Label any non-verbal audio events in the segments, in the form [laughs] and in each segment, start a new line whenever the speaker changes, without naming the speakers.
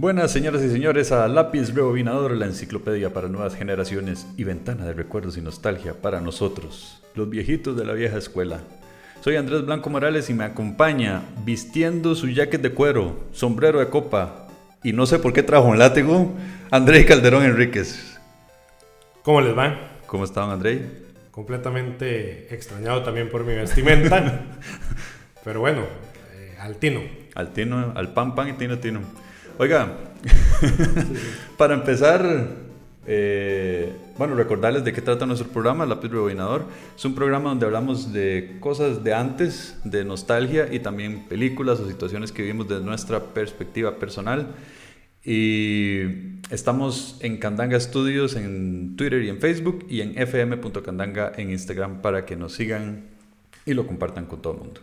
Buenas señoras y señores a Lápiz Rebobinador, la enciclopedia para nuevas generaciones y ventana de recuerdos y nostalgia para nosotros, los viejitos de la vieja escuela. Soy Andrés Blanco Morales y me acompaña vistiendo su jacket de cuero, sombrero de copa y no sé por qué trajo un látigo, André Calderón Enríquez.
¿Cómo les va?
¿Cómo están, André?
Completamente extrañado también por mi vestimenta. [laughs] Pero bueno, eh, al tino.
Al tino, al pan pan y tino tino. Oiga, [laughs] para empezar, eh, bueno, recordarles de qué trata nuestro programa, Lápiz Rebobinador. Es un programa donde hablamos de cosas de antes, de nostalgia y también películas o situaciones que vivimos desde nuestra perspectiva personal. Y estamos en Candanga Studios en Twitter y en Facebook y en fm.candanga en Instagram para que nos sigan y lo compartan con todo el mundo.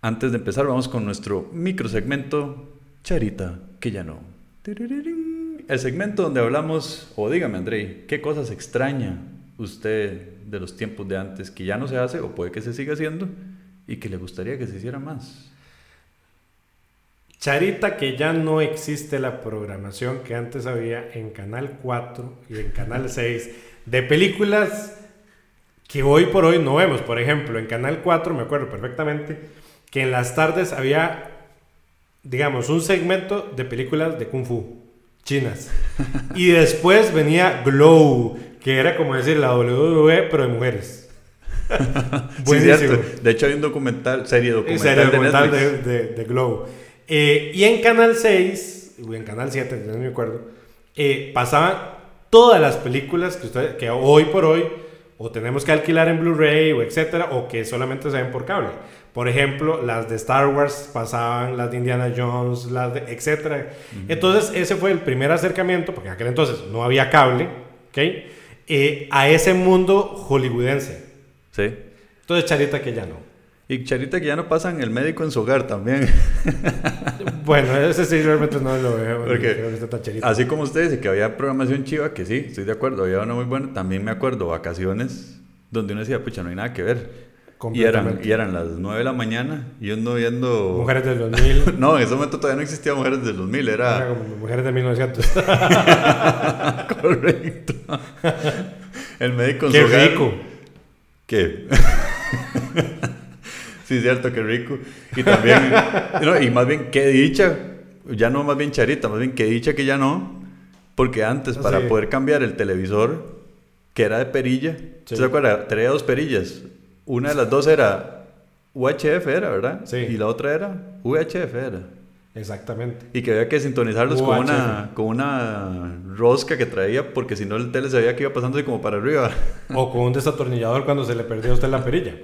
Antes de empezar, vamos con nuestro microsegmento Charita, que ya no. El segmento donde hablamos, o dígame Andrei, ¿qué cosas extraña usted de los tiempos de antes que ya no se hace o puede que se siga haciendo y que le gustaría que se hiciera más?
Charita, que ya no existe la programación que antes había en Canal 4 y en Canal [laughs] 6 de películas que hoy por hoy no vemos. Por ejemplo, en Canal 4 me acuerdo perfectamente que en las tardes había digamos, un segmento de películas de Kung Fu chinas. Y después venía Glow, que era como decir la WWE, pero de mujeres. [laughs]
Buenísimo. De hecho, hay un documental, serie
documental, de, Glow. Eh, y en Canal 6, o en Canal 7, no me acuerdo, eh, pasaban todas las películas que, usted, que hoy por hoy o tenemos que alquilar en Blu-ray o etcétera, o que solamente se ven por cable. Por ejemplo, las de Star Wars pasaban, las de Indiana Jones, las de etcétera. Entonces, ese fue el primer acercamiento, porque en aquel entonces no había cable, ¿ok? Eh, a ese mundo hollywoodense.
Sí.
Entonces, Charita que ya no.
Y Charita que ya no pasan el médico en su hogar también. [laughs]
bueno, ese sí realmente no lo veo.
Porque, así como ustedes, que había programación chiva, que sí, estoy de acuerdo, había una muy buena. También me acuerdo vacaciones donde uno decía, pucha, no hay nada que ver. Y eran, y eran las 9 de la mañana y uno viendo...
Mujeres del [laughs] 2000.
no, en ese momento todavía no existía Mujeres del 2000, era...
era como mujeres de 1900. [laughs]
Correcto. El médico en
Qué rico.
¿Qué? Sí, cierto, qué rico. Y también, [laughs] y más bien, qué dicha, ya no más bien charita, más bien qué dicha que ya no, porque antes
Ah,
para
sí.
poder cambiar el televisor, que era de perilla,
Sí.
¿se acuerda? Tenía dos perillas. Una de las dos era UHF, era, ¿verdad?
Sí.
Y la otra era VHF, era.
Exactamente.
Y que había que sintonizarlos con una, con una rosca que traía, porque si no el tele se veía que iba pasando así como para arriba.
O con un [laughs] desatornillador cuando se le perdió a usted la perilla.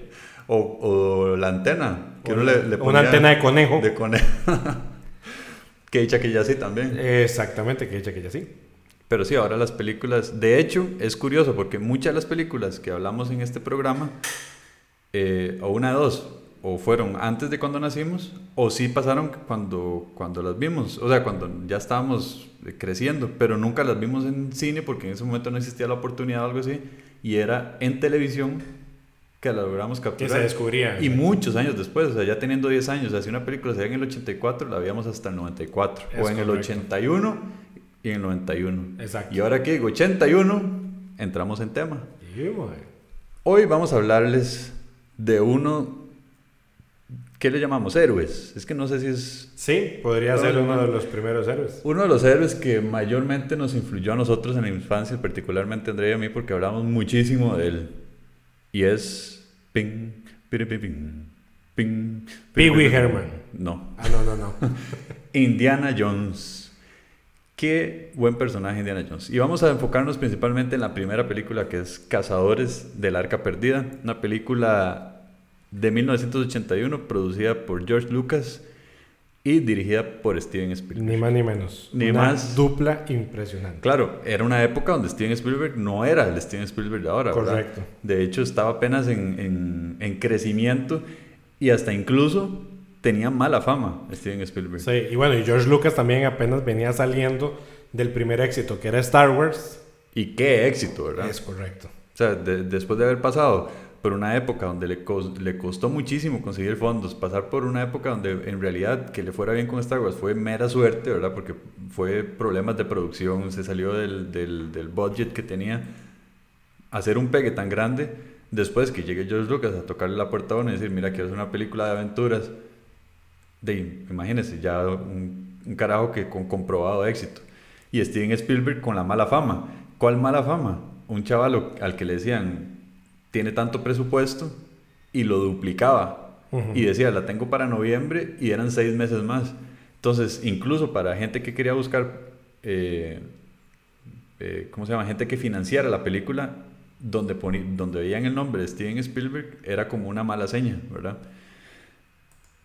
O, o la antena, que
O
uno le, le
una
ponía
antena de conejo.
De conejo. [laughs] que dicha que ya sí también.
Exactamente, que hecha que ya sí.
Pero sí, ahora las películas. De hecho, es curioso porque muchas de las películas que hablamos en este programa, eh, o una de dos, o fueron antes de cuando nacimos, o sí pasaron cuando, cuando las vimos. O sea, cuando ya estábamos eh, creciendo, pero nunca las vimos en cine porque en ese momento no existía la oportunidad o algo así. Y era en televisión que la logramos
Que
capturar.
se descubría.
Y muchos años después, o sea, ya teniendo 10 años, o sea, si una película se veía en el 84, la veíamos hasta el 94.
Es
o en el
correcto.
81 y en el 91.
Exacto.
Y ahora que digo 81, entramos en tema. Hoy vamos a hablarles de uno, ¿qué le llamamos? Héroes. Es que no sé si es
Sí, podría ser uno de los primeros héroes.
uno de los héroes que mayormente nos influyó a nosotros en la infancia, particularmente Andrea y a mí, porque hablamos muchísimo de él. Y es Ping, ping, ping, ping, ping,
Pee Wee Herman.
No.
Ah, no, no, no. [laughs]
Indiana Jones. Qué buen personaje Indiana Jones. Y vamos a enfocarnos principalmente en la primera película que es Cazadores del Arca Perdida, una película de 1981 producida por George Lucas y dirigida por Steven Spielberg.
Ni más ni menos.
Ni
Una
más.
Dupla impresionante.
Claro, era una época donde Steven Spielberg no era el Steven Spielberg de ahora, ¿verdad?
Correcto.
De hecho, estaba apenas en, en- en crecimiento y hasta incluso tenía mala fama Steven Spielberg.
Sí, y bueno, y George Lucas también apenas venía saliendo del primer éxito, que era Star Wars.
Y qué éxito, ¿verdad?
Es correcto.
O sea, de- después de haber pasado por una época donde le, le costó muchísimo conseguir fondos, pasar por una época donde en realidad que le fuera bien con Star Wars fue mera suerte, ¿verdad? Porque fue problemas de producción, se salió del, del, del budget que tenía. Hacer un pegue tan grande, después que llegue George Lucas a tocarle la puerta a uno y decir, mira, quiero hacer una película de aventuras, de, imagínense, ya un, un carajo que con comprobado éxito. Y Steven Spielberg con la mala fama. ¿Cuál mala fama? Un chaval al que le decían, tiene tanto presupuesto y lo duplicaba. Y decía, la tengo para noviembre y eran seis meses más. Entonces, incluso para gente que quería buscar, eh, eh, ¿cómo se llama? Gente que financiara la película, donde, donde veían el nombre de Steven Spielberg, era como una mala seña, ¿verdad?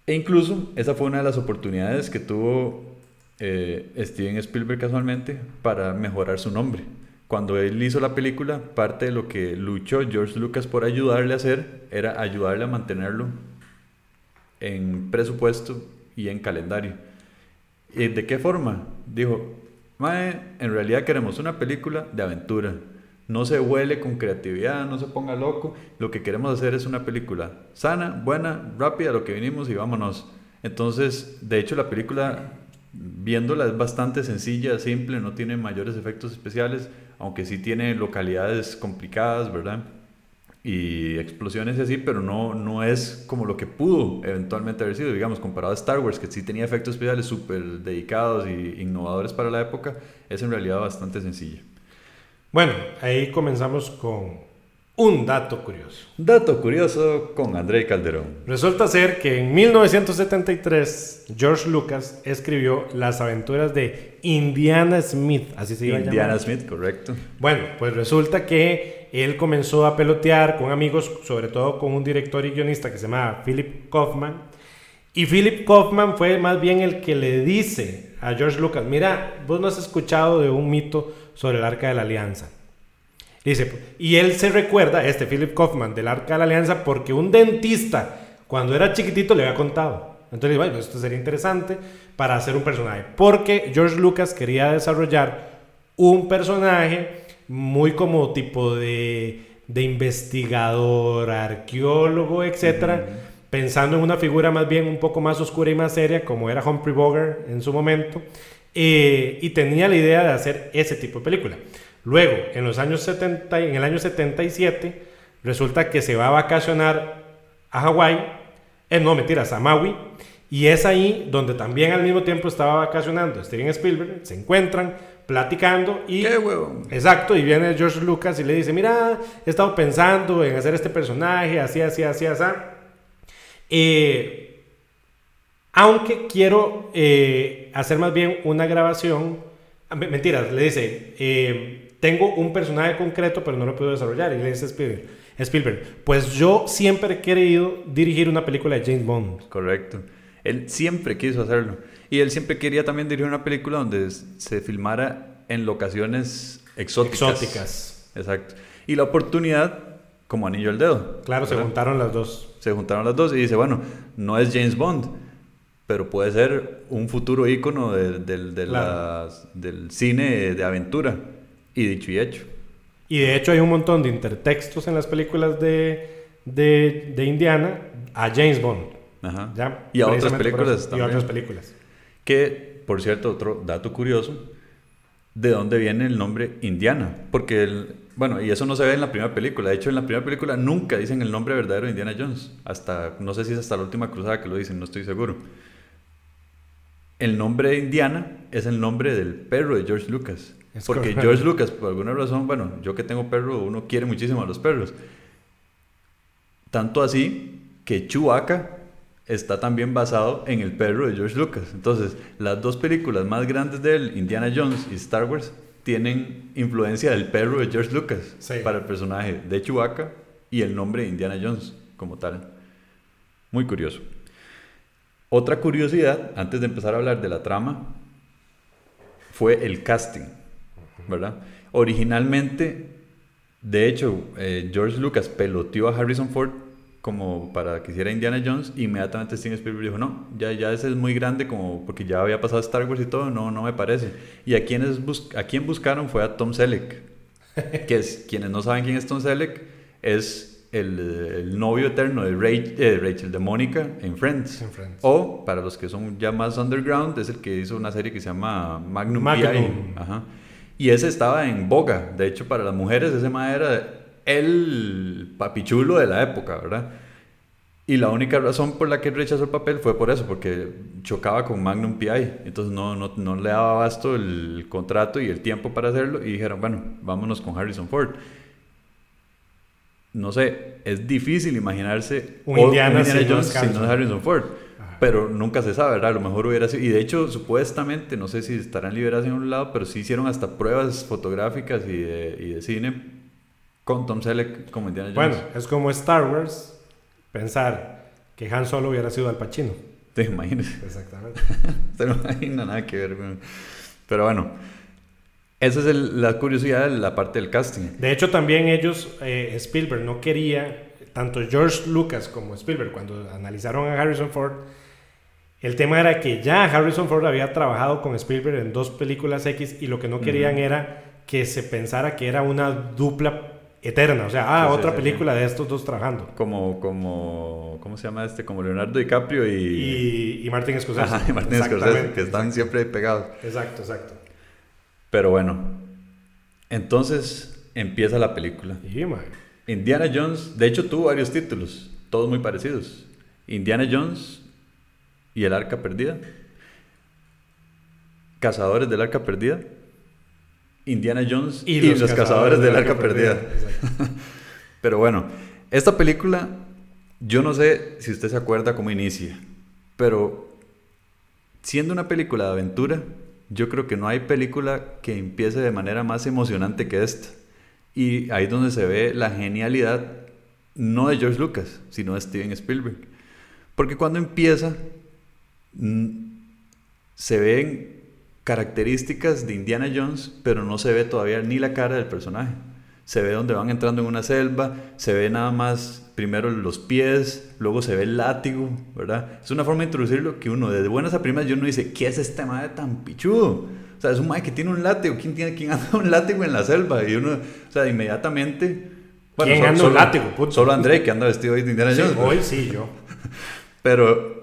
E incluso esa fue una de las oportunidades que tuvo eh, Steven Spielberg casualmente para mejorar su nombre cuando él hizo la película, parte de lo que luchó George Lucas por ayudarle a hacer era ayudarle a mantenerlo en presupuesto y en calendario. ¿Y de qué forma? Dijo, Mae, en realidad queremos una película de aventura. No se huele con creatividad, no se ponga loco. Lo que queremos hacer es una película sana, buena, rápida, lo que vinimos y vámonos. Entonces, de hecho, la película, viéndola, es bastante sencilla, simple, no tiene mayores efectos especiales aunque sí tiene localidades complicadas, ¿verdad? Y explosiones y así, pero no, no es como lo que pudo eventualmente haber sido, digamos, comparado a Star Wars, que sí tenía efectos especiales súper dedicados e innovadores para la época, es en realidad bastante sencilla.
Bueno, ahí comenzamos con un dato curioso.
Dato curioso con André Calderón.
Resulta ser que en 1973 George Lucas escribió Las aventuras de Indiana Smith, así se llama.
Indiana Smith, correcto.
Bueno, pues resulta que él comenzó a pelotear con amigos, sobre todo con un director y guionista que se llama Philip Kaufman. Y Philip Kaufman fue más bien el que le dice a George Lucas, mira, vos no has escuchado de un mito sobre el Arca de la Alianza. Dice, y él se recuerda, este Philip Kaufman del Arca de la Alianza, porque un dentista, cuando era chiquitito, le había contado. Entonces, bueno, esto sería interesante para hacer un personaje. Porque George Lucas quería desarrollar un personaje muy como tipo de, de investigador, arqueólogo, etcétera, pensando en una figura más bien un poco más oscura y más seria, como era Humphrey Bogart en su momento, eh, y tenía la idea de hacer ese tipo de película. Luego, en los años 70, en el año 77, resulta que se va a vacacionar a Hawái, eh, no mentiras, a Maui, y es ahí donde también al mismo tiempo estaba vacacionando Steven Spielberg, se encuentran platicando y...
¡Qué huevo!
Exacto, y viene George Lucas y le dice, mira, he estado pensando en hacer este personaje, así, así, así, así. Eh, aunque quiero eh, hacer más bien una grabación, ah, mentiras, le dice, eh, tengo un personaje concreto, pero no lo puedo desarrollar. Y le dice Spielberg, Spielberg, pues yo siempre he querido dirigir una película de James Bond.
Correcto. Él siempre quiso hacerlo. Y él siempre quería también dirigir una película donde se filmara en locaciones exóticas.
Exóticas.
Exacto. Y la oportunidad, como anillo al dedo.
Claro, se juntaron las dos.
Se juntaron las dos y dice, bueno, no es James Bond, pero puede ser un futuro ícono del cine de aventura. Y dicho y hecho.
Y de hecho hay un montón de intertextos en las películas de, de, de Indiana a James Bond.
Ajá. ¿ya? Y a otras películas
también. Y a otras películas.
Que, por cierto, otro dato curioso, ¿de dónde viene el nombre Indiana? Porque, el, bueno, y eso no se ve en la primera película. De hecho, en la primera película nunca dicen el nombre verdadero de Indiana Jones. Hasta, no sé si es hasta la última cruzada que lo dicen, no estoy seguro. El nombre de Indiana es el nombre del perro de George Lucas. Porque George Lucas, por alguna razón, bueno, yo que tengo perro, uno quiere muchísimo a los perros. Tanto así que Chewbacca está también basado en el perro de George Lucas. Entonces, las dos películas más grandes de él, Indiana Jones y Star Wars, tienen influencia del perro de George Lucas para el personaje de Chewbacca y el nombre de Indiana Jones como tal. Muy curioso. Otra curiosidad, antes de empezar a hablar de la trama, fue el casting. ¿Verdad? Originalmente, de hecho, eh, George Lucas peloteó a Harrison Ford como para que hiciera Indiana Jones, inmediatamente Steven Spielberg dijo, no, ya, ya ese es muy grande como porque ya había pasado Star Wars y todo, no, no me parece. Y a quienes a quien buscaron fue a Tom Selleck, [laughs] que es, quienes no saben quién es Tom Selleck, es el, el novio eterno de Rachel, eh, Rachel, de Mónica en Friends.
En Friends.
O, para los que son ya más underground, es el que hizo una serie que se llama Magnum,
Magnum.
P.I. Ajá. Y ese estaba en boga. De hecho, para las mujeres, ese mae era el papichulo de la época, ¿verdad? Y la única razón por la que rechazó el papel fue por eso, porque chocaba con Magnum P.I. Entonces no, no, no le daba abasto el contrato y el tiempo para hacerlo. Y dijeron, bueno, vámonos con Harrison Ford. No sé, es difícil imaginarse
Un Indiana es
Jones si no
Harrison.
es Harrison Ford. Pero nunca se sabe, ¿verdad? A lo mejor hubiera sido. Y de hecho, supuestamente, no sé si estarán liberados en un lado, pero sí hicieron hasta pruebas fotográficas y de, y de cine con Tom Selleck como Indiana
Bueno,
Jones.
es como Star Wars pensar que Han Solo hubiera sido Al Pacino.
Te imaginas.
Exactamente. [laughs]
Se no imagina nada que ver. Pero bueno, esa es el- la curiosidad de la parte del casting.
De hecho, también ellos, eh, Spielberg no quería, tanto George Lucas como Spielberg, cuando analizaron a Harrison Ford, el tema era que ya Harrison Ford había trabajado con Spielberg en dos películas X y lo que no querían
Ujú.
era que se pensara que era una dupla eterna. O sea, ah,
Sí, sí,
otra
sí,
película de estos dos trabajando.
Como, como, ¿cómo se llama este? Como Leonardo DiCaprio y...
Y, y Martin Scorsese.
Ajá, y Martin Scorsese, que están siempre pegados.
Exacto, exacto.
Pero bueno, entonces empieza la película. Indiana Jones, de hecho tuvo varios títulos, todos muy parecidos. Indiana Jones y el Arca Perdida. Cazadores del Arca Perdida. Indiana Jones y, los, Cazadores, del Arca, Perdida.
Exacto. [laughs]
Pero bueno, esta película, yo no sé si usted se acuerda cómo inicia, pero siendo una película de aventura, yo creo que no hay película que empiece de manera más emocionante que esta. Y ahí es donde se ve la genialidad, no de George Lucas, sino de Steven Spielberg. Porque cuando empieza, se ven características de Indiana Jones, pero no se ve todavía ni la cara del personaje. Se ve donde van entrando en una selva, se ve nada más primero los pies, luego se ve el látigo, ¿verdad? Es una forma de introducirlo que uno, desde buenas a primeras, yo uno dice, ¿qué es este madre tan pichudo? O sea, es un madre que tiene un látigo. ¿Quién, tiene, quién anda un látigo en la selva? Y uno, o sea, inmediatamente...
¿Quién
solo-
anda un látigo, puto?
Solo André, que anda vestido hoy de Indiana Jones.
hoy sí, yo. [laughs]
Pero,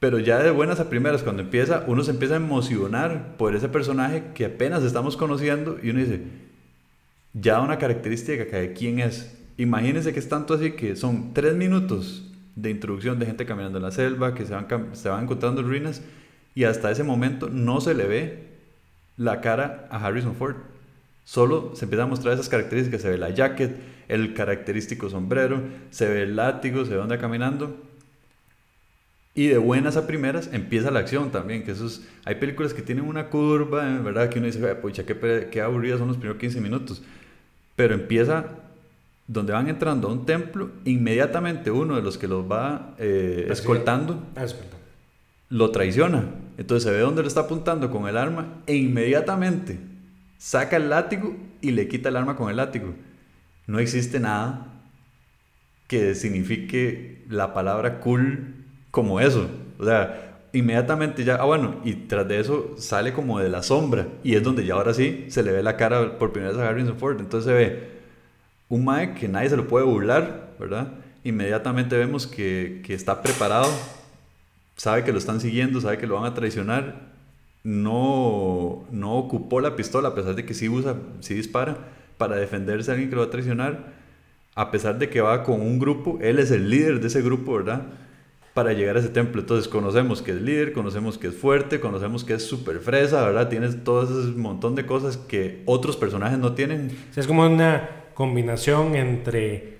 pero ya de buenas a primeras, cuando empieza, uno se empieza a emocionar por ese personaje que apenas estamos conociendo y uno dice, ya una característica de quién es. Imagínense que es tanto así que son tres minutos de introducción de gente caminando en la selva, que se van, se van encontrando ruinas y hasta ese momento no se le ve la cara a Harrison Ford. Solo se empiezan a mostrar esas características. Se ve la jacket, el característico sombrero, se ve el látigo, se ve dónde caminando. Y de buenas a primeras empieza la acción también, que eso es- hay películas que tienen una curva, ¿verdad? Que uno dice, "Ay, pucha, qué, qué aburridas son los primeros 15 minutos. Pero empieza donde van entrando a un templo, inmediatamente uno de los que los va eh, escoltando
Ah,
lo traiciona. Entonces se ve dónde le está apuntando con el arma e inmediatamente saca el látigo y le quita el arma con el látigo. No existe nada que signifique la palabra cool como eso. O sea, inmediatamente ya, ah bueno, y tras de eso sale como de la sombra y es donde ya ahora sí se le ve la cara por primera vez a Harrison Ford. Entonces se ve un Mae que nadie se lo puede burlar, ¿verdad? Inmediatamente vemos que, que está preparado, sabe que lo están siguiendo, sabe que lo van a traicionar, no, no ocupó la pistola, a pesar de que sí usa, sí dispara, para defenderse a alguien que lo va a traicionar, a pesar de que va con un grupo, él es el líder de ese grupo, ¿verdad? Para llegar a ese templo. Entonces conocemos que es líder, conocemos que es fuerte, conocemos que es súper fresa, ¿verdad? Tienes todo ese montón de cosas que otros personajes no tienen.
Es como una combinación entre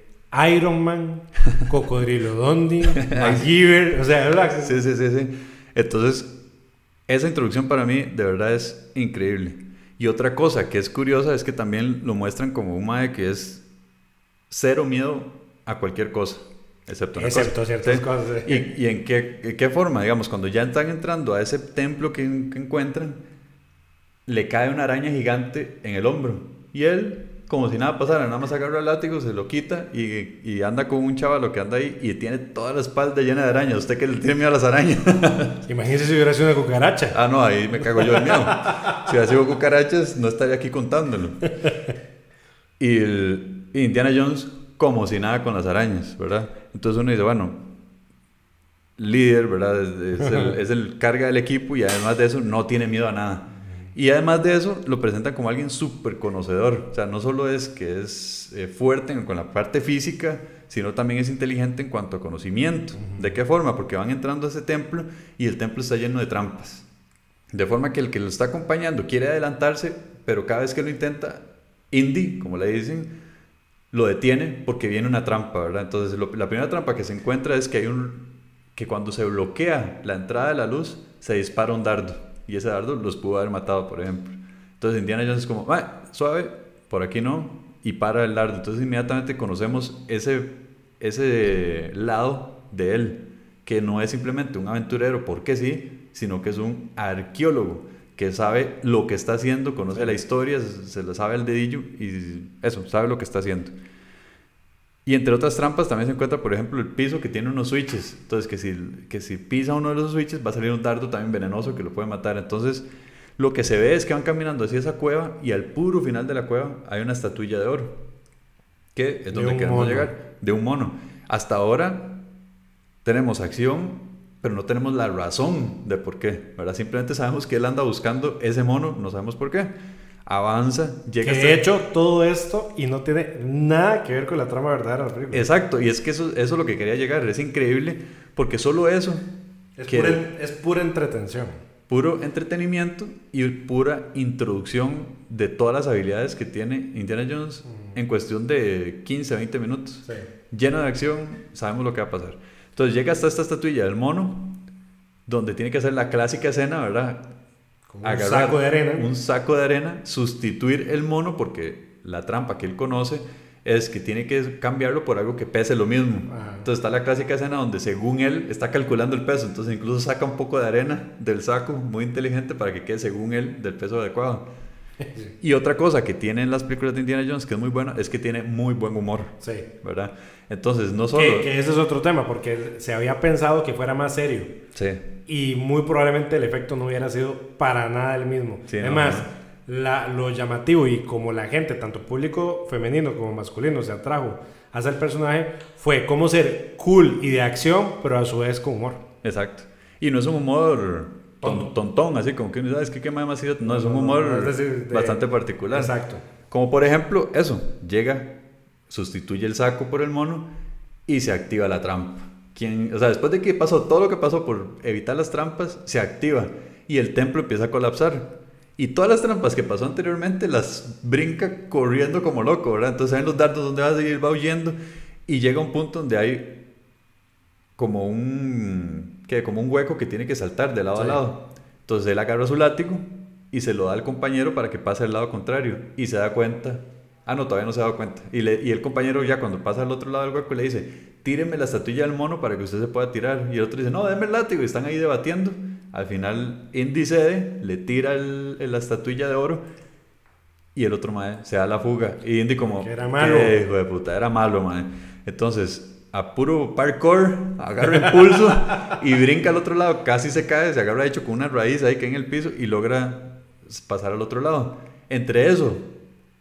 Iron Man, [laughs] Cocodrilo Dondi, [laughs] MacGyver, o sea, ¿verdad?
Sí, sí, sí, sí. Entonces, esa introducción para mí de verdad es increíble. Y otra cosa que es curiosa es que también lo muestran como un mae que es cero miedo a cualquier cosa, excepto
Excepto ciertas
Sí.
cosas. sí.
¿Y, y en, qué, en qué forma? Digamos, cuando ya están entrando a ese templo que, que encuentran, le cae una araña gigante en el hombro. Y él, como si nada pasara, nada más agarra el látigo, se lo quita y, y anda con un chavalo que anda ahí y tiene toda la espalda llena de arañas. ¿Usted que le tiene miedo a las arañas? [laughs]
Imagínese si hubiera sido una cucaracha.
ah, no, ahí me cago yo de miedo. Si hubiera sido cucarachas, no estaría aquí contándolo. [laughs] Y el- y Indiana Jones como si nada con las arañas, ¿verdad? Entonces uno dice, bueno, líder, ¿verdad? Es, es el, es el carga del equipo y además de eso no tiene miedo a nada. Y además de eso, lo presentan como alguien súper conocedor. O sea, no solo es que es eh, fuerte con la parte física, sino también es inteligente en cuanto a conocimiento. ¿De qué forma? Porque van entrando a ese templo y el templo está lleno de trampas. De forma que el que lo está acompañando quiere adelantarse, pero cada vez que lo intenta, Indy, como le dicen, lo detiene porque viene una trampa, ¿verdad? Entonces, la primera trampa que se encuentra es que hay un que cuando se bloquea la entrada de la luz, se dispara un dardo y ese dardo los pudo haber matado, por ejemplo. Entonces, Indiana Jones es como, "Ah, suave, por aquí no", y para el dardo. Entonces, inmediatamente conocemos ese ese lado de él, que no es simplemente un aventurero porque sí, sino que es un arqueólogo que sabe lo que está haciendo, conoce la historia, se, lo sabe al dedillo y eso, sabe lo que está haciendo. Y entre otras trampas también se encuentra, por ejemplo, el piso que tiene unos switches. Entonces, que si, que si pisa uno de los switches va a salir un dardo también venenoso que lo puede matar. Entonces, lo que se ve es que van caminando hacia esa cueva y al puro final de la cueva hay una estatuilla de oro. Que es
De
donde queremos
mono.
llegar. De un mono. Hasta ahora tenemos acción, pero no tenemos la razón de por qué. ¿verdad? Simplemente sabemos que él anda buscando ese mono, no sabemos por qué. Avanza,
Que
llega hasta-
de hecho todo esto y no tiene nada que ver con la trama verdadera de la película.
Exacto, y es que eso, eso es lo que quería llegar. Es increíble porque solo eso,
Es,
que-
pura, es pura entretención.
puro entretenimiento y pura introducción de todas las habilidades que tiene Indiana Jones en cuestión de 15, 20 minutos.
Sí.
Lleno de acción, sabemos lo que va a pasar. Entonces llega hasta esta estatuilla del mono, donde tiene que hacer la clásica escena, ¿verdad?
Un
Agarrar
saco de arena.
Un saco de arena, sustituir el mono, porque la trampa que él conoce es que tiene que cambiarlo por algo que pese lo mismo.
Ajá.
Entonces está la clásica escena donde según él está calculando el peso, entonces incluso saca un poco de arena del saco, muy inteligente para que quede según él del peso adecuado. [laughs] Y otra cosa que tienen las películas de Indiana Jones que es muy buena es que tiene muy buen humor,
Sí.
¿verdad? Entonces no solo...
Que, que ese es otro tema, porque se había pensado que fuera más serio.
Sí,
Y muy probablemente el efecto no hubiera sido para nada el mismo.
Sí, no,
Además,
no.
la- lo llamativo y como la gente, tanto público femenino como masculino, se atrajo hacia el personaje fue cómo ser cool y de acción, pero a su vez con humor.
exacto. Y no es un humor tontón, así como que uno sabe, es que qué más idiota. No, es un
No, no,
humor
no, es decir, de-
bastante particular.
Exacto.
Como por ejemplo, eso, llega, sustituye el saco por el mono y se activa la trampa. Quien, o sea, después de que pasó todo lo que pasó por evitar las trampas, se activa y el templo empieza a colapsar. Y todas las trampas que pasó anteriormente las brinca corriendo como loco, ¿verdad? Entonces hay los dardos donde va a seguir, va huyendo y llega un punto donde hay como un, ¿qué? como un hueco que tiene que saltar de lado a lado. Entonces él agarra su látigo y se lo da al compañero para que pase al lado contrario y se da cuenta. Ah, no, todavía no se ha dado cuenta. Y, le- y el compañero ya cuando pasa al otro lado del hueco le dice, tíreme la estatuilla del mono para que usted se pueda tirar. Y el otro dice, no, déme el látigo. Y están ahí debatiendo. Al final Indy cede, le tira el- el- la estatuilla de oro y el otro mae se da la fuga. Y Indy como,
Que era malo.
"¿Qué hijo de puta, era malo, mae. Entonces, a puro parkour, agarra impulso [laughs] y brinca al otro lado, casi se cae, se agarra hecho con una raíz ahí que en el piso y logra pasar al otro lado. Entre eso,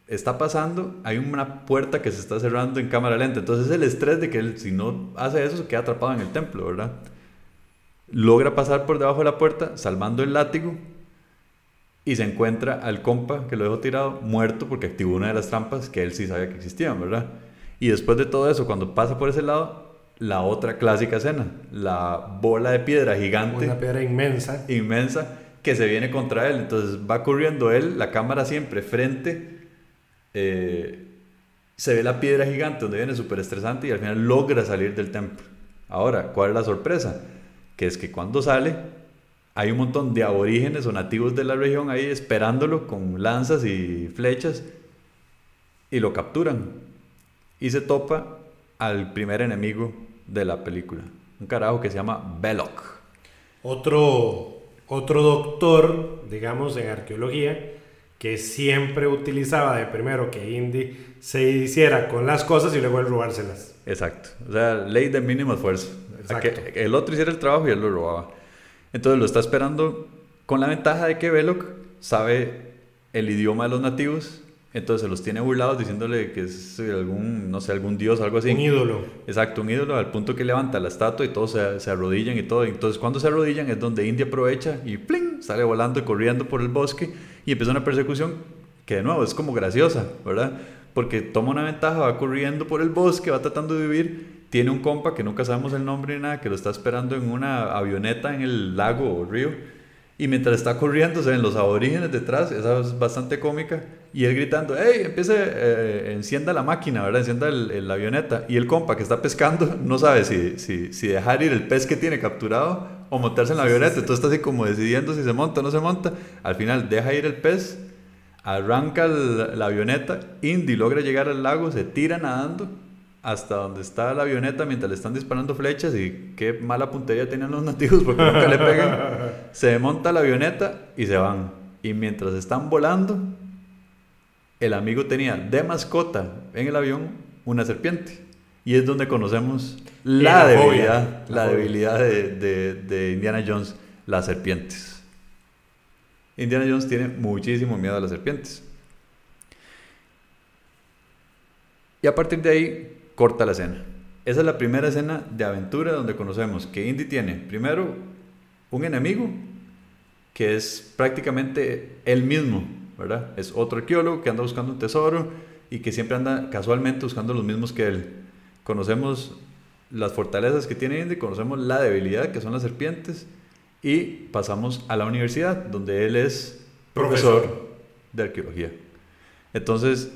está pasando, hay una puerta que se está cerrando en cámara lenta. Entonces es el estrés de que él, si no hace eso, se queda atrapado en el templo, ¿verdad? Logra pasar por debajo de la puerta, salvando el látigo, y se encuentra al compa que lo dejó tirado, muerto porque activó una de las trampas que él sí sabía que existían, ¿verdad? Y después de todo eso, cuando pasa por ese lado, la otra clásica escena, la bola de piedra gigante
Una piedra inmensa.
inmensa que se viene contra él. Entonces va corriendo él, la cámara siempre frente. eh, se ve la piedra gigante donde viene súper estresante y al final logra salir del templo. Ahora, ¿cuál es la sorpresa? Que es que cuando sale, hay un montón de aborígenes o nativos de la región ahí esperándolo con lanzas y flechas y lo capturan. Y se topa al primer enemigo de la película, un carajo que se llama Belloc.
Otro, otro doctor, digamos, en arqueología, que siempre utilizaba de primero que Indy se hiciera con las cosas y luego él robárselas.
Exacto. O sea, ley de mínimo esfuerzo.
Exacto.
Que, que el otro hiciera el trabajo y él lo robaba. Entonces lo está esperando con la ventaja de que Belloc sabe el idioma de los nativos Entonces se los tiene burlados diciéndole que es algún, no sé, algún dios algo así.
Un ídolo.
Exacto, un ídolo al punto que levanta la estatua y todos se, se arrodillan y todo. Entonces cuando se arrodillan es donde Indy aprovecha y ¡pling! sale volando y corriendo por el bosque y empieza una persecución que de nuevo es como graciosa, ¿verdad? Porque toma una ventaja, va corriendo por el bosque, va tratando de vivir. Tiene un compa que nunca sabemos el nombre ni nada, que lo está esperando en una avioneta en el lago o río y mientras está corriendo, se ven los aborígenes detrás, esa es bastante cómica. Y él gritando, hey, empiece, eh, encienda la máquina, ¿verdad? Encienda el, la avioneta. Y el compa que está pescando [laughs] no sabe si, si, si, dejar ir el pez que tiene capturado o montarse en la avioneta. Entonces está así como decidiendo si se monta o no se monta. Al final deja ir el pez, arranca la avioneta, Indy logra llegar al lago, se tira nadando hasta donde está la avioneta mientras le están disparando flechas y qué mala puntería tienen los nativos porque nunca le pegan. [laughs] Se monta la avioneta y se van. Y mientras están volando, el amigo tenía de mascota en el avión una serpiente. Y es donde conocemos la, debilidad, la, debilidad de, de Indiana Jones, las serpientes. Indiana Jones tiene muchísimo miedo a las serpientes. Y a partir de ahí corta la escena. Esa es la primera escena de aventura donde conocemos que Indy tiene primero un enemigo que es prácticamente él mismo, ¿verdad? Es otro arqueólogo que anda buscando un tesoro y que siempre anda casualmente buscando los mismos que él. Conocemos las fortalezas que tiene Indy, conocemos la debilidad que son las serpientes y pasamos a la universidad donde él es profesor, profesor. de arqueología. Entonces,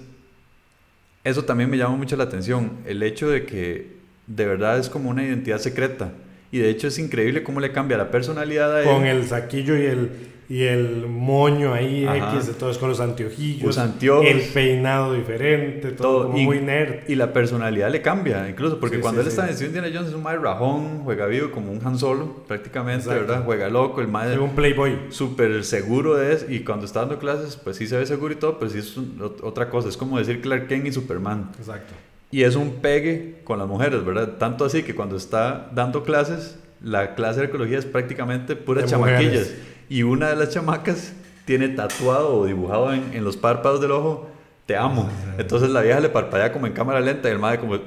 eso también me llama mucho la atención, el hecho de que de verdad es como una identidad secreta. Y de hecho es increíble cómo le cambia la personalidad a él.
Con el saquillo y el, y el moño ahí, X, de todos con los anteojillos. Los anteojos. El peinado diferente, todo, como muy nerd.
Y la personalidad le cambia, incluso, porque cuando él está en Indiana Jones es un mae rajón, juega vivo como un Han Solo, prácticamente, ¿verdad? Juega loco, el mae.
Es un playboy.
Súper seguro eso, y cuando está dando clases, pues sí se ve seguro y todo, pero sí es otra cosa, es como decir Clark Kent y Superman.
Exacto.
Y es un pegue con las mujeres, ¿verdad? Tanto así que cuando está dando clases, la clase de arqueología es prácticamente puras chamaquillas. Y una de las chamacas tiene tatuado o dibujado en, los párpados del ojo, te amo. Entonces la vieja le parpadea como en cámara lenta y el madre como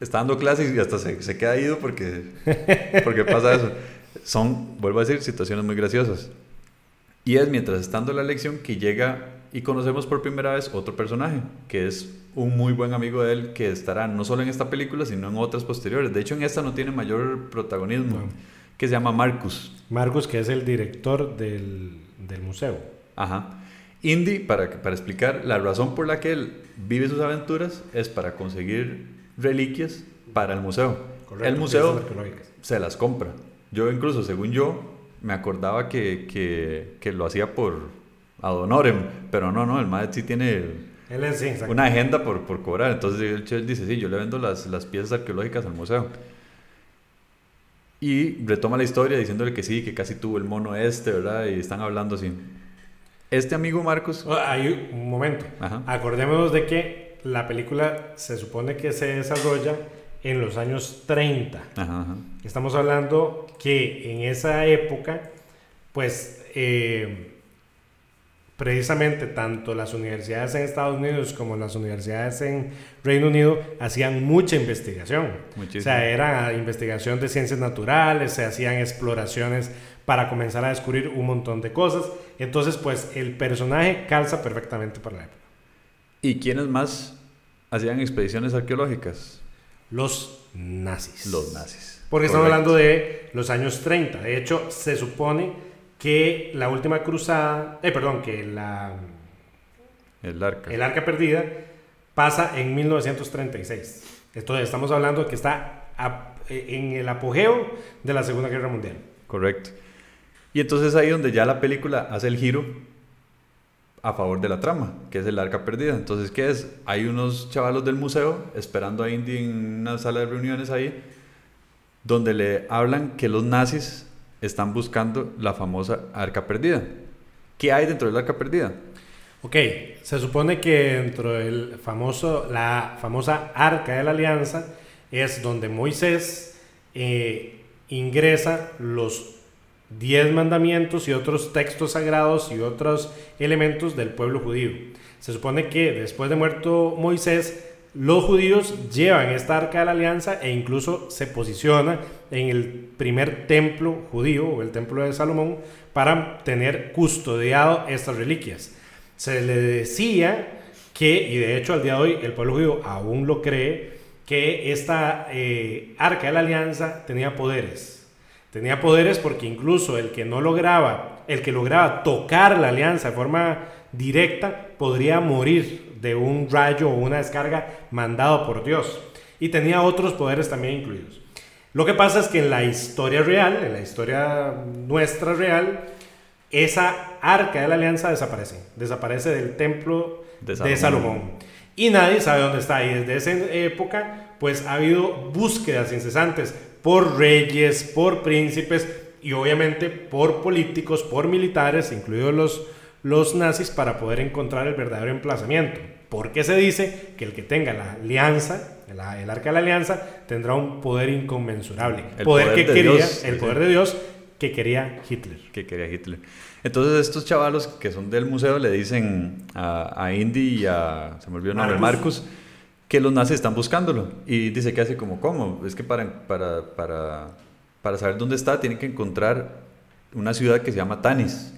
está dando clases y hasta se, se queda ido porque, porque pasa eso. Son, vuelvo a decir, situaciones muy graciosas. Y es mientras estando la lección que llega y conocemos por primera vez otro personaje, que es un muy buen amigo de él, que estará no solo en esta película, sino en otras posteriores. De hecho, en esta no tiene mayor protagonismo, que se llama Marcus.
Marcus, que es el director del, del museo.
Ajá. Indy, para, para explicar, la razón por la que él vive sus aventuras es para conseguir reliquias para el museo. el museo se las compra. Yo incluso, según yo, me acordaba que, que, que lo hacía por ad honorem, pero no, no, el maestro sí tiene una agenda por, por cobrar. Entonces él dice, sí, yo le vendo las, las piezas arqueológicas al museo. Y retoma la historia diciéndole que sí, que casi tuvo el mono este, ¿verdad? Y están hablando así. Este amigo Marcos...
Oh, hay un momento. Acordémonos de que la película se supone que se desarrolla en los años 30. Estamos hablando que en esa época, pues... Eh, precisamente tanto las universidades en Estados Unidos como las universidades en Reino Unido hacían mucha investigación. O sea, era investigación de ciencias naturales, se hacían exploraciones para comenzar a descubrir un montón de cosas. Entonces, pues el personaje calza perfectamente para la época.
¿Y quiénes más hacían expediciones arqueológicas?
Los nazis.
Los nazis.
Porque estamos hablando de los años 30. De hecho, se supone que la última cruzada, eh, perdón, que la...
El arca.
El arca perdida pasa en 1936. Entonces estamos hablando de que está en el apogeo de la Segunda Guerra Mundial.
Correcto. Y entonces ahí donde ya la película hace el giro a favor de la trama, que es el arca perdida. Entonces, ¿qué es? Hay unos chavalos del museo esperando a Indy en una sala de reuniones ahí, donde le hablan que los nazis están buscando la famosa arca perdida. ¿Qué hay dentro del arca perdida?
Ok, se supone que dentro del famoso, la famosa arca de la alianza es donde Moisés eh, ingresa los diez mandamientos y otros textos sagrados y otros elementos del pueblo judío. Se supone que después de muerto Moisés, los judíos llevan esta arca de la alianza e incluso se posiciona en el primer templo judío o el templo de Salomón para tener custodiado estas reliquias. Se le decía que, y de hecho al día de hoy el pueblo judío aún lo cree, que esta eh, arca de la alianza tenía poderes. Tenía poderes porque incluso el que no lograba, el que lograba tocar la alianza de forma directa, podría morir de un rayo o una descarga mandado por Dios. Y tenía otros poderes también incluidos. Lo que pasa es que en la historia real, en la historia nuestra real, esa arca de la alianza desaparece. Desaparece del templo de Salomón. Y nadie sabe dónde está. Y desde esa época, pues ha habido búsquedas incesantes por reyes, por príncipes y obviamente por políticos, por militares, incluidos los, los nazis, para poder encontrar el verdadero emplazamiento. Porque se dice que el que tenga la alianza, el, arca de la alianza, tendrá un poder inconmensurable. El poder, que quería, el poder de Dios que quería Hitler.
Que quería Hitler. Entonces estos chavalos que son del museo le dicen a, Indy y a, se me olvidó el nombre, Marcus, que los nazis están buscándolo. Y dice que hace como, ¿cómo? Es que para, para, para, para saber dónde está tienen que encontrar una ciudad que se llama Tanis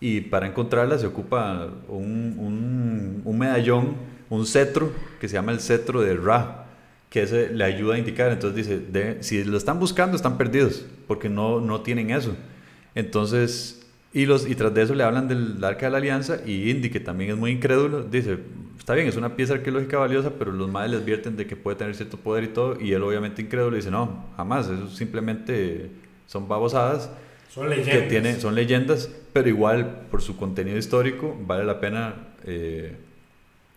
y para encontrarla se ocupa un, un, medallón, un cetro, que se llama el cetro de Ra, que ese le ayuda a indicar. Entonces dice, si lo están buscando, están perdidos, porque no, no tienen eso. Entonces, y, los, y tras de eso le hablan del arca de la alianza, y Indy, que también es muy incrédulo, dice, está bien, es una pieza arqueológica valiosa, pero los madres le advierten de que puede tener cierto poder y todo, y él obviamente incrédulo dice, no, jamás, eso simplemente son babosadas
son leyendas.
Que tiene, son leyendas, pero igual por su contenido histórico vale la pena eh,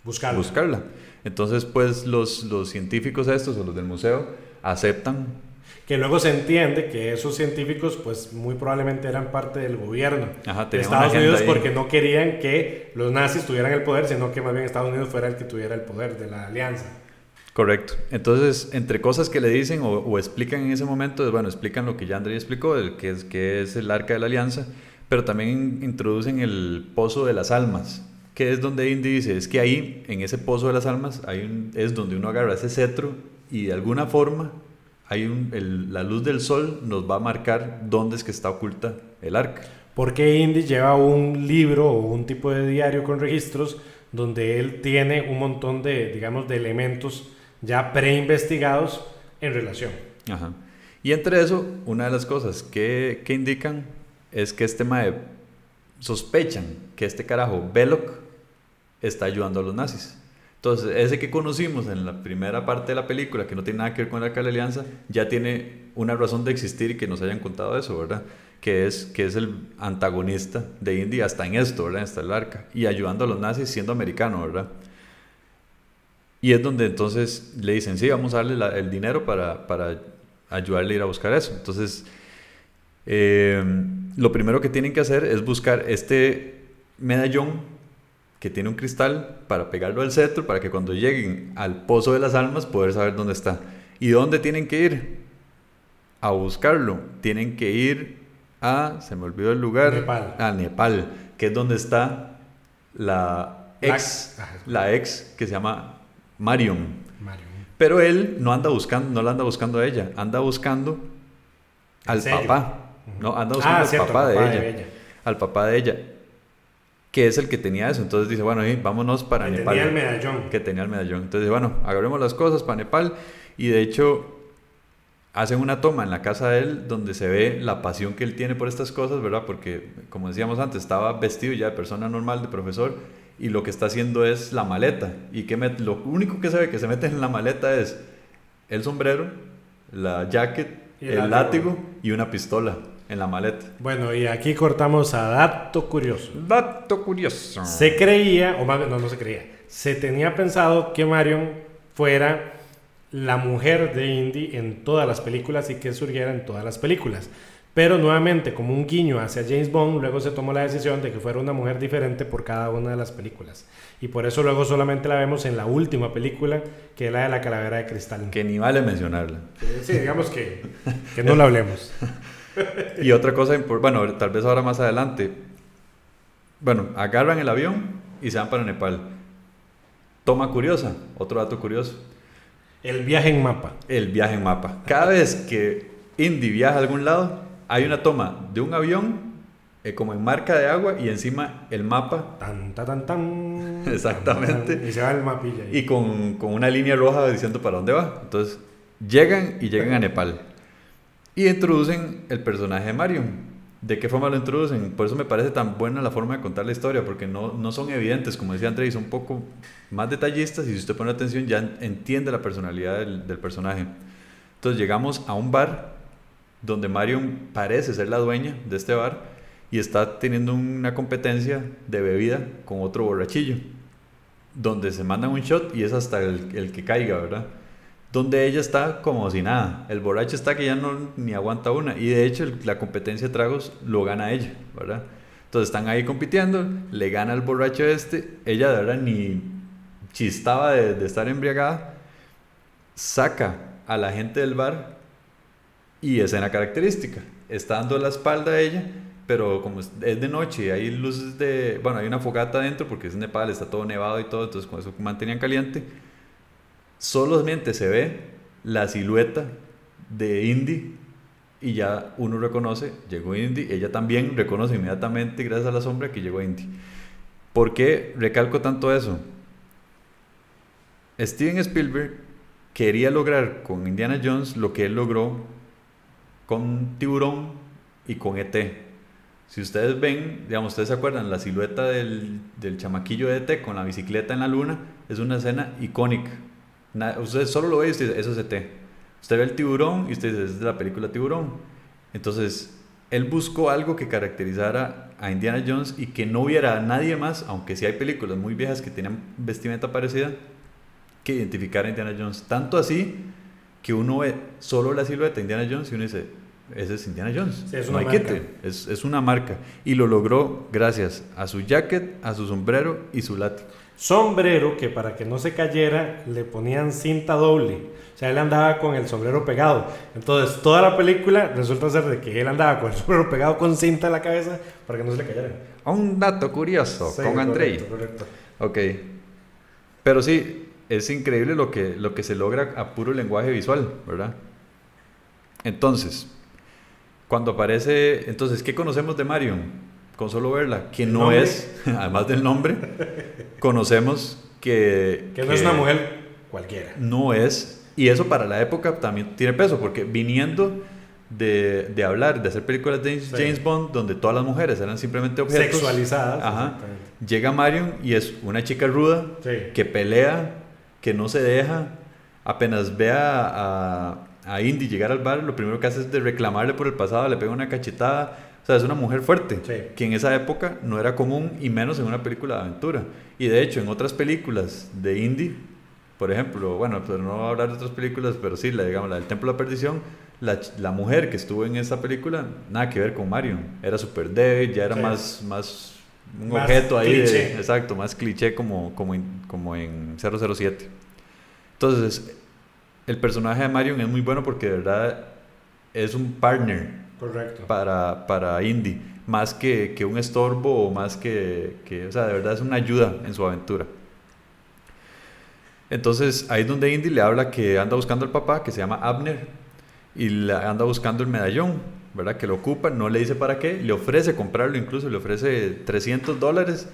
buscarla.
buscarla. Entonces, pues los, los científicos estos o los del museo aceptan
que luego se entiende que esos científicos pues muy probablemente eran parte del gobierno de Estados Unidos porque no querían que los nazis tuvieran el poder, sino que más bien Estados Unidos fuera el que tuviera el poder de la alianza.
Correcto. Entonces, entre cosas que le dicen o, explican en ese momento, bueno, explican lo que ya André explicó, el, que, es, que es el arca de la alianza, pero también introducen el pozo de las almas, que es donde Indy dice, es que ahí, en ese pozo de las almas, hay es donde uno agarra ese cetro y de alguna forma hay la luz del sol nos va a marcar dónde es que está oculta el arca.
Porque Indy lleva un libro o un tipo de diario con registros donde él tiene un montón de, digamos, de elementos ya preinvestigados en relación.
Ajá. Y entre eso, una de las cosas que, que indican es que este mae sospechan que este carajo, Belloc, está ayudando a los nazis. Entonces, ese que conocimos en la primera parte de la película, que no tiene nada que ver con la Alianza, ya tiene una razón de existir y que nos hayan contado eso, ¿verdad? Que es, que es el antagonista de India hasta en esto, ¿verdad? Está el arca. Y ayudando a los nazis siendo americano, ¿verdad? Y es donde entonces le dicen, sí, vamos a darle el dinero para, para, ayudarle a ir a buscar eso. Entonces, eh, lo primero que tienen que hacer es buscar este medallón que tiene un cristal para pegarlo al cetro, para que cuando lleguen al pozo de las almas poder saber dónde está. ¿Y dónde tienen que ir? A buscarlo. Tienen que ir a, se me olvidó el lugar,
Nepal.
a Nepal, que es donde está la ex, la ex que se llama Marion. Pero él no anda buscando, no la anda buscando a ella, anda buscando al papá. No, anda buscando ah, al papá, de, ella, Al papá de ella. Que es el que tenía eso. Entonces dice, bueno, vámonos para
que
Nepal.
Tenía el medallón.
Que tenía el medallón. Entonces, bueno, agarremos las cosas para Nepal. Y de hecho, hacen una toma en la casa de él donde se ve la pasión que él tiene por estas cosas, ¿verdad? Porque, como decíamos antes, estaba vestido ya de persona normal, de profesor y lo que está haciendo es la maleta. Y que lo único que se ve que se mete en la maleta es el sombrero, la jacket, el, látigo y una pistola en la maleta.
Bueno, y aquí cortamos a dato curioso.
Dato curioso.
Se creía, o más no, no se creía, se tenía pensado que Marion fuera la mujer de Indy en todas las películas y que surgiera en todas las películas. Pero nuevamente, como un guiño hacia James Bond, luego se tomó la decisión de que fuera una mujer diferente por cada una de las películas. Y por eso luego solamente la vemos en la última película, que es la de la calavera de cristal.
Que ni vale mencionarla.
Sí, digamos que, que no la hablemos. [laughs]
Y otra cosa, bueno, tal vez ahora más adelante. Bueno, agarran el avión y se van para Nepal. Toma curiosa, otro dato curioso.
El viaje en mapa.
El viaje en mapa. Cada vez que Indy viaja a algún lado, hay una toma de un avión eh, como en marca de agua y encima el mapa
Tan, tan, tan, tan. [laughs]
Exactamente.
Y se va el mapilla ahí.
y con, con una línea roja diciendo para dónde va. Entonces, llegan y llegan a Nepal. Y introducen el personaje de Marion. ¿De qué forma lo introducen? Por eso me parece tan buena la forma de contar la historia, porque no, no son evidentes, como decía André, son un poco más detallistas y si usted pone atención ya en- entiende la personalidad del, del personaje. Entonces llegamos a un bar donde Marion parece ser la dueña de este bar y está teniendo una competencia de bebida con otro borrachillo, donde se mandan un shot y es hasta el, el que caiga, ¿verdad? Donde ella está como si nada, el borracho está que ya no ni aguanta una y de hecho la competencia de tragos lo gana ella, ¿verdad? Entonces están ahí compitiendo, le gana el borracho este, ella de verdad ni chistaba de, de estar embriagada, saca a la gente del bar y escena característica. Está dando la espalda a ella, pero como es de noche, hay luces de. Bueno, hay una fogata adentro porque es Nepal, está todo nevado y todo, entonces con eso mantenían caliente. Solamente se ve la silueta de Indy y ya uno reconoce, llegó Indy, ella también reconoce inmediatamente, gracias a la sombra, que llegó Indy. ¿Por qué recalco tanto eso? Steven Spielberg quería lograr con Indiana Jones lo que él logró con Tiburón y con ET. Si ustedes ven, digamos, ustedes se acuerdan, la silueta del, del chamaquillo de ET con la bicicleta en la luna, es una escena icónica. Usted solo lo ve y dice, eso es ET. Usted ve el tiburón y usted dice, es de la película Tiburón. Entonces, él buscó algo que caracterizara a Indiana Jones y que no hubiera a nadie más, aunque sí hay películas muy viejas que tienen vestimenta parecida, que identificar a Indiana Jones. Tanto así que uno ve solo la silueta de Indiana Jones y uno dice, ese es Indiana Jones.
Sí, es
no
una
hay
marca.
es, es una marca. Y lo logró gracias a su jacket, a su sombrero y su látigo.
Sombrero que para que no se cayera le ponían cinta doble. O sea, él andaba con el sombrero pegado. Entonces, toda la película resulta ser de que él andaba con el sombrero pegado con cinta en la cabeza para que no se le cayera.
Un dato curioso
Sí,
con Andrei.
correcto, correcto.
Ok. Pero sí, es increíble lo que, lo que se logra a puro lenguaje visual, ¿verdad? Entonces, cuando aparece, entonces, ¿qué conocemos de Marion? Con solo verla, que no
nombre.
es, [laughs] además del nombre, conocemos que...
Que no es una mujer cualquiera.
No es, y eso para la época también tiene peso, porque viniendo de, de hablar, de hacer películas de
Sí.
James Bond, donde todas las mujeres eran simplemente objetos,
Sexualizadas.
Ajá. llega Marion y es una chica ruda,
Sí.
que pelea, que no se deja, apenas ve a, a, a Indy llegar al bar, lo primero que hace es de reclamarle por el pasado, le pega una cachetada. O sea, es una mujer fuerte,
Sí.
que en esa época no era común y menos en una película de aventura. Y de hecho, en otras películas de Indy, por ejemplo, bueno, pero no voy a hablar de otras películas, pero sí, la, digamos, la del Templo de la Perdición, la, la mujer que estuvo en esa película, nada que ver con Marion. Era súper débil, ya era
Sí.
más, más un
Más
objeto ahí. de- exacto, más cliché como, como, en, como en 007. Entonces, el personaje de Marion es muy bueno porque de verdad es un partner
Correcto.
para, para Indy, más que, que un estorbo o más que, que, o sea, de verdad es una ayuda en su aventura. Entonces, ahí es donde Indy le habla que anda buscando al papá, que se llama Abner, y le anda buscando el medallón, ¿verdad? Que lo ocupa, no le dice para qué, le ofrece comprarlo incluso, le ofrece 300 dólares,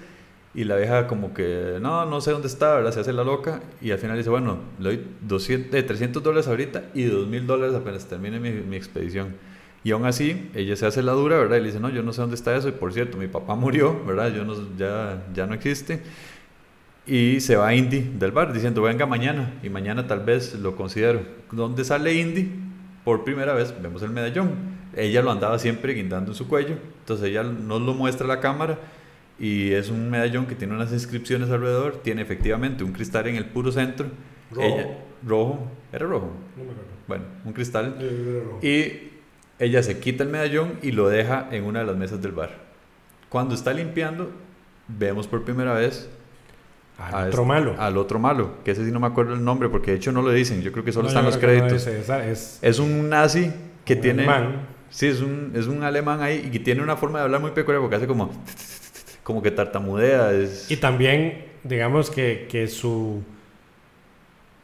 y la vieja como que, no, no sé dónde está, ¿verdad? Se hace la loca, y al final dice, bueno, le doy 200, eh, 300 dólares ahorita y 2.000 dólares apenas termine mi, mi expedición. Y aún así, ella se hace la dura, ¿verdad? Y le dice, no, yo no sé dónde está eso. Y por cierto, mi papá murió, ¿verdad? Yo no, ya, ya no existe. Y se va Indy del bar diciendo, venga mañana. Y mañana tal vez lo considero. ¿Dónde sale Indy? Por primera vez vemos el medallón. Ella lo andaba siempre guindando en su cuello. Entonces ella nos lo muestra a la cámara. Y es un medallón que tiene unas inscripciones alrededor. Tiene efectivamente un cristal en el puro centro.
Rojo.
Ella- rojo. ¿Era rojo?
No me acuerdo.
Bueno, un cristal.
Rojo.
Y ella se quita el medallón y lo deja en una de las mesas del bar. Cuando está limpiando, vemos por primera vez
Al otro
este-
malo.
al otro malo, que ese sí no me acuerdo el nombre porque de hecho no lo dicen, yo creo que solo
No,
están los
que no
créditos.
es es
Es un nazi que
un
tiene. Sí, es un, es un alemán ahí y tiene una forma de hablar muy peculiar porque hace como, como que tartamudea. Es...
Y también, digamos que, que su,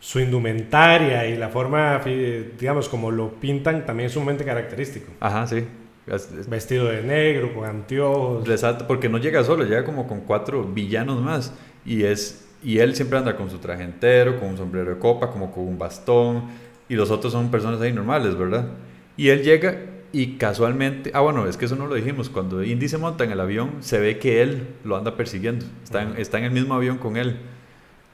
su indumentaria y la forma, digamos, como lo pintan, también es sumamente característico.
Ajá, sí.
Vestido de negro, con anteojos.
Exacto, porque no llega solo, llega como con cuatro villanos más. Y, es, y él siempre anda con su traje entero, con un sombrero de copa, como con un bastón. Y los otros son personas ahí normales, ¿verdad? Y él llega y casualmente, ah bueno, es que eso no lo dijimos, cuando Indy se monta en el avión, se ve que él lo anda persiguiendo, está en, está en el mismo avión con él.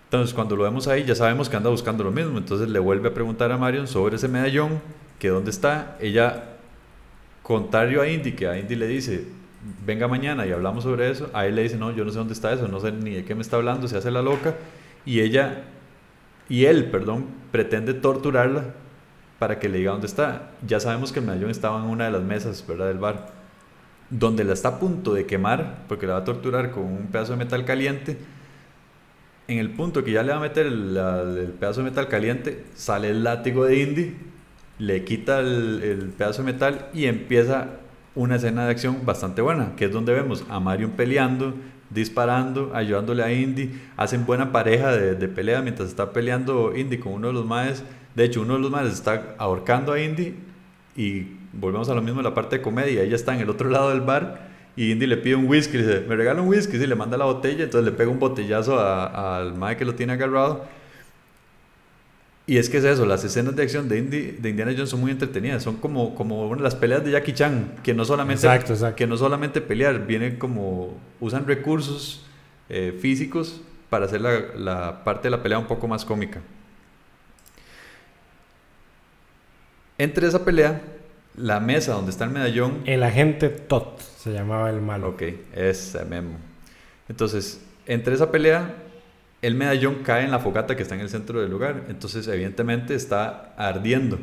Entonces cuando lo vemos ahí ya sabemos que anda buscando lo mismo, entonces le vuelve a preguntar a Marion sobre ese medallón, que dónde está, ella contrario a Indy, que a Indy le dice, venga mañana y hablamos sobre eso, a él le dice, no, yo no sé dónde está eso, no sé ni de qué me está hablando, se hace la loca, y ella, y él, perdón, pretende torturarla para que le diga dónde está. Ya sabemos que el medallón estaba en una de las mesas, ¿verdad?, del bar, donde la está a punto de quemar, porque la va a torturar con un pedazo de metal caliente, en el punto que ya le va a meter el, el pedazo de metal caliente, sale el látigo de Indy le quita el, pedazo de metal y empieza una escena de acción bastante buena, que es donde vemos a Marion peleando, disparando, ayudándole a Indy, hacen buena pareja de, pelea mientras está peleando Indy con uno de los maes, de hecho uno de los maes está ahorcando a Indy y volvemos a lo mismo en la parte de comedia, ella está en el otro lado del bar y Indy le pide un whisky, le dice, me regala un whisky, y le manda la botella, entonces le pega un botellazo al mae que lo tiene agarrado. Y es que es eso, las escenas de acción de, de Indiana Jones son muy entretenidas, son como, como las peleas de Jackie Chan, que no solamente, Que no solamente pelear, vienen como, usan recursos eh, físicos para hacer la, la, parte de la pelea un poco más cómica. Entre esa pelea, la mesa donde está el medallón...
El agente Tot se llamaba el malo.
Ok, ese memo. Entonces, entre esa pelea el medallón cae en la fogata que está en el centro del lugar. Entonces, evidentemente, está ardiendo.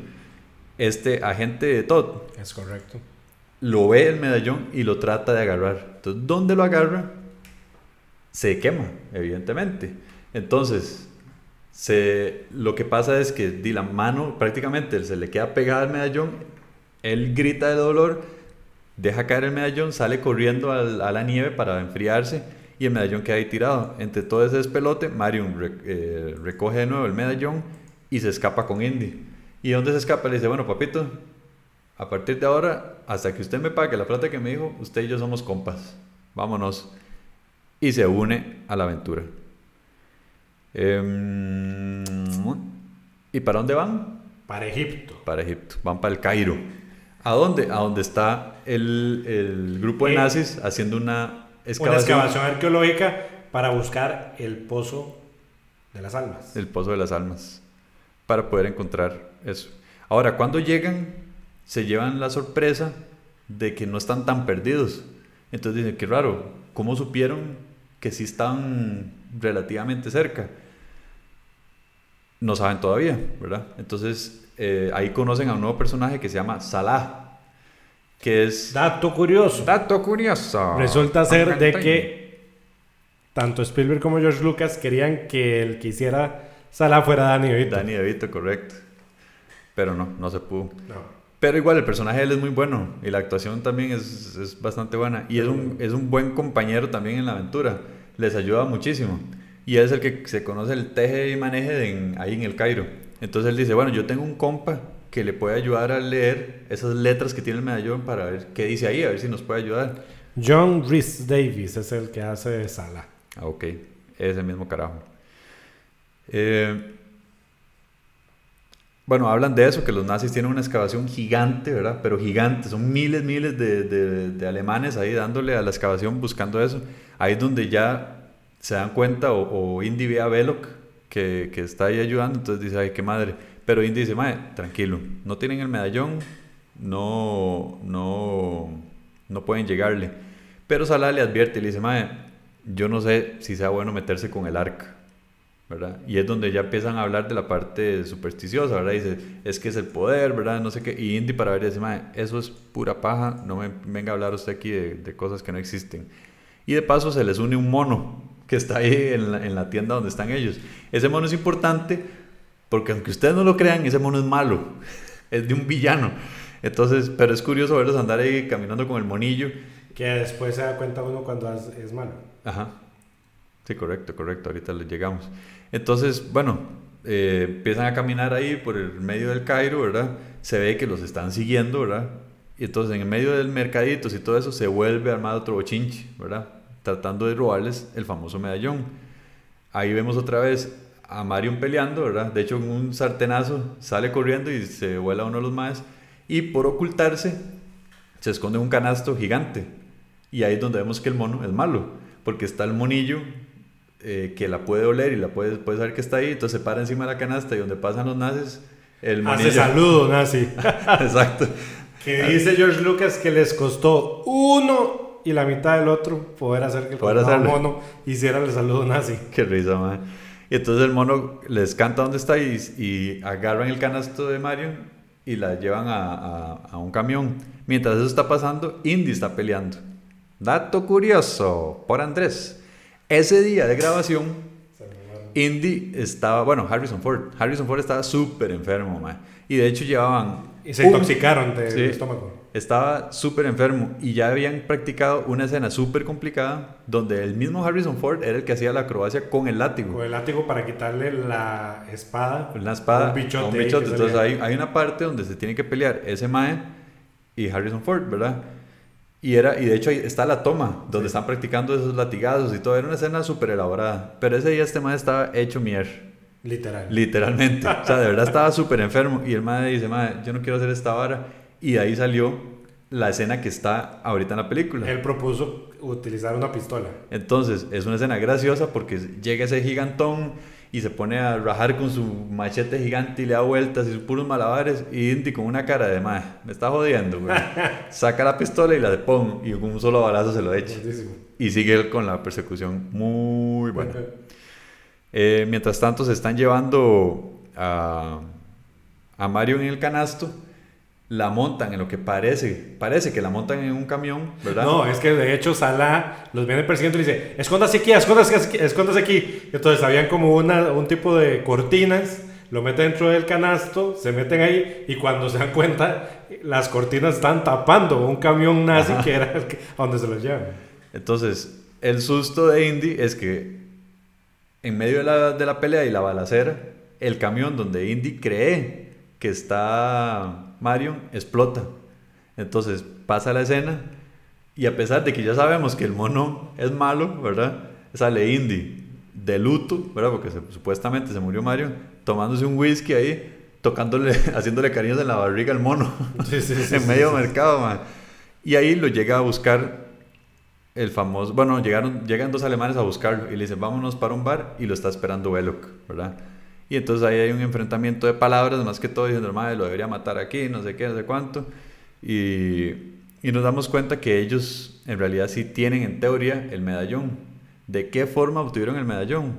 Este agente Todd.
Es correcto.
Lo ve el medallón y lo trata de agarrar. Entonces, ¿dónde lo agarra? Se quema, evidentemente. Entonces, lo que pasa es que di la mano prácticamente se le queda pegada al medallón. Él grita de dolor, deja caer el medallón, sale corriendo a la nieve para enfriarse y el medallón queda ahí tirado. Entre todo ese despelote, Marion eh, recoge de nuevo el medallón y se escapa con Indy. ¿Y dónde se escapa? Le dice, bueno, papito, a partir de ahora, hasta que usted me pague la plata que me dijo, usted y yo somos compas. Vámonos. Y se une a la aventura. Em, ¿Y para dónde van?
Para Egipto.
Para Egipto. Van para el Cairo. ¿A dónde? A donde está el, el grupo de eh, nazis haciendo una
una excavación arqueológica para buscar el pozo de las almas.
El pozo de las almas. Para poder encontrar eso. Ahora, cuando llegan, se llevan la sorpresa de que no están tan perdidos. Entonces dicen, qué raro, ¿cómo supieron que sí están relativamente cerca? No saben todavía, ¿verdad? Entonces eh, ahí conocen a un nuevo personaje que se llama Salah que es...
Dato curioso.
Dato curioso.
Resulta ser de que tanto Spielberg como George Lucas querían que el que hiciera Sala fuera Danny DeVito.
Danny DeVito, correcto. Pero no, no se pudo. No. Pero igual, el personaje de él es muy bueno y la actuación también es, es bastante buena. Y es un, es un buen compañero también en la aventura. Les ayuda muchísimo. Y él es el que se conoce el teje y maneje ahí en el Cairo. Entonces él dice, bueno, yo tengo un compa que le puede ayudar a leer esas letras que tiene el medallón para ver qué dice ahí, a ver si nos puede ayudar.
John Rhys Davis es el que hace Sala.
Ah, ok, es el mismo carajo. Eh, bueno, hablan de eso, que los nazis tienen una excavación gigante, ¿verdad? Pero gigante, son miles, miles de, de, alemanes ahí dándole a la excavación buscando eso. Ahí es donde ya se dan cuenta, o, o Indy ve a Belloc, que, que, está ahí ayudando, entonces dice, ay, qué madre. Pero Indy dice, mae, tranquilo, no tienen el medallón, no, no, no pueden llegarle. Pero Salah le advierte y le dice, mae, yo no sé si sea bueno meterse con el arca. ¿Verdad? Y es donde ya empiezan a hablar de la parte supersticiosa, ¿verdad? Dice, es que es el poder, ¿verdad? No sé qué. Y Indy para ver dice, eso es pura paja, no me venga a hablar usted aquí de, de, cosas que no existen. Y de paso se les une un mono que está ahí en la, en la tienda donde están ellos. Ese mono es importante porque aunque ustedes no lo crean, ese mono es malo, [laughs] es de un villano. Entonces, pero es curioso verlos andar ahí caminando con el monillo.
Que después se da cuenta uno cuando es, es malo.
Ajá. Sí, correcto, correcto. Ahorita les llegamos. Entonces, bueno, eh, empiezan a caminar ahí por el medio del Cairo, ¿verdad? Se ve que los están siguiendo, ¿verdad? Y entonces en el medio del mercaditos y todo eso se vuelve armado otro bochinche, ¿verdad? Tratando de robarles el famoso medallón. Ahí vemos otra vez a Marion peleando, ¿verdad? De hecho, un sartenazo sale corriendo y se vuela uno de los más. Y por ocultarse, se esconde un canasto gigante. Y ahí es donde vemos que el mono es malo, porque está el monillo eh, que la puede oler y la puede, puede saber que está ahí, entonces se para encima de la canasta y donde pasan los nazis, el.
Hace saludo, nazi. [laughs]
Exacto.
que dice George Lucas que les costó uno y la mitad del otro poder hacer que el
Poder
mono hiciera el saludo nazi.
Qué risa, man. Y entonces el mono les canta dónde está y, y agarran el canasto de Mario y la llevan a, a- a un camión. Mientras eso está pasando, Indy está peleando. Dato curioso por Andrés. Ese día de grabación, Indy estaba, bueno, Harrison Ford. Harrison Ford estaba súper enfermo, man. Y de hecho llevaban...
Y se intoxicaron del
Sí.
estómago.
Estaba súper enfermo y ya habían practicado una escena súper complicada donde el mismo Harrison Ford era el que hacía la acrobacia con el látigo.
Con el látigo para quitarle la espada.
Una espada,
un bichote.
un bichote. Entonces hay, hay una parte donde se tiene que pelear ese Mae y Harrison Ford, ¿verdad? Y, era, y de hecho ahí está la toma donde están practicando esos latigazos y todo. Era una escena súper elaborada. Pero ese día este Mae estaba hecho mier.
Literal.
Literalmente. O sea, de verdad [laughs] estaba súper enfermo. Y el Mae dice, Mae, yo no quiero hacer esta vara. Y de ahí salió la escena que está ahorita en la película.
Él propuso utilizar una pistola.
Entonces, es una escena graciosa porque llega ese gigantón y se pone a rajar con su machete gigante y le da vueltas y sus puros malabares. Y Indy con una cara de madre, me está jodiendo, güey. [laughs] Saca la pistola y la de pon y con un solo balazo se lo echa.
Buenísimo.
Y sigue él con la persecución muy buena. Eh, mientras tanto, se están llevando a, a Mario en el canasto. La montan en lo que parece, parece que la montan en un camión, ¿verdad?
No, es que de hecho Salah los viene persiguiendo y le dice, escóndase aquí, escóndase aquí, escóndase aquí. Entonces habían como una, un tipo de cortinas, lo meten dentro del canasto, se meten ahí y cuando se dan cuenta, las cortinas están tapando un camión nazi que era el que, a donde se los llevan.
Entonces, el susto de Indy es que en medio de la, de la pelea y la balacera, el camión donde Indy cree que está Mario explota. Entonces pasa la escena y a pesar de que ya sabemos que el mono es malo, ¿verdad? Sale Indy de luto, ¿verdad? Porque se- supuestamente se murió Mario, tomándose un whisky ahí, tocándole, [laughs] haciéndole cariños en la barriga al mono [laughs]
Sí, sí, sí, [laughs]
en medio mercado, man. Y ahí lo llega a buscar el famoso, bueno, llegaron, llegan dos alemanes a buscarlo y le dicen, vámonos para un bar y lo está esperando Belloc, ¿verdad? Y entonces ahí hay un enfrentamiento de palabras, más que todo diciendo, madre, lo debería matar aquí, no sé qué, no sé cuánto. Y, y nos damos cuenta que ellos en realidad sí tienen en teoría el medallón. ¿De qué forma obtuvieron el medallón?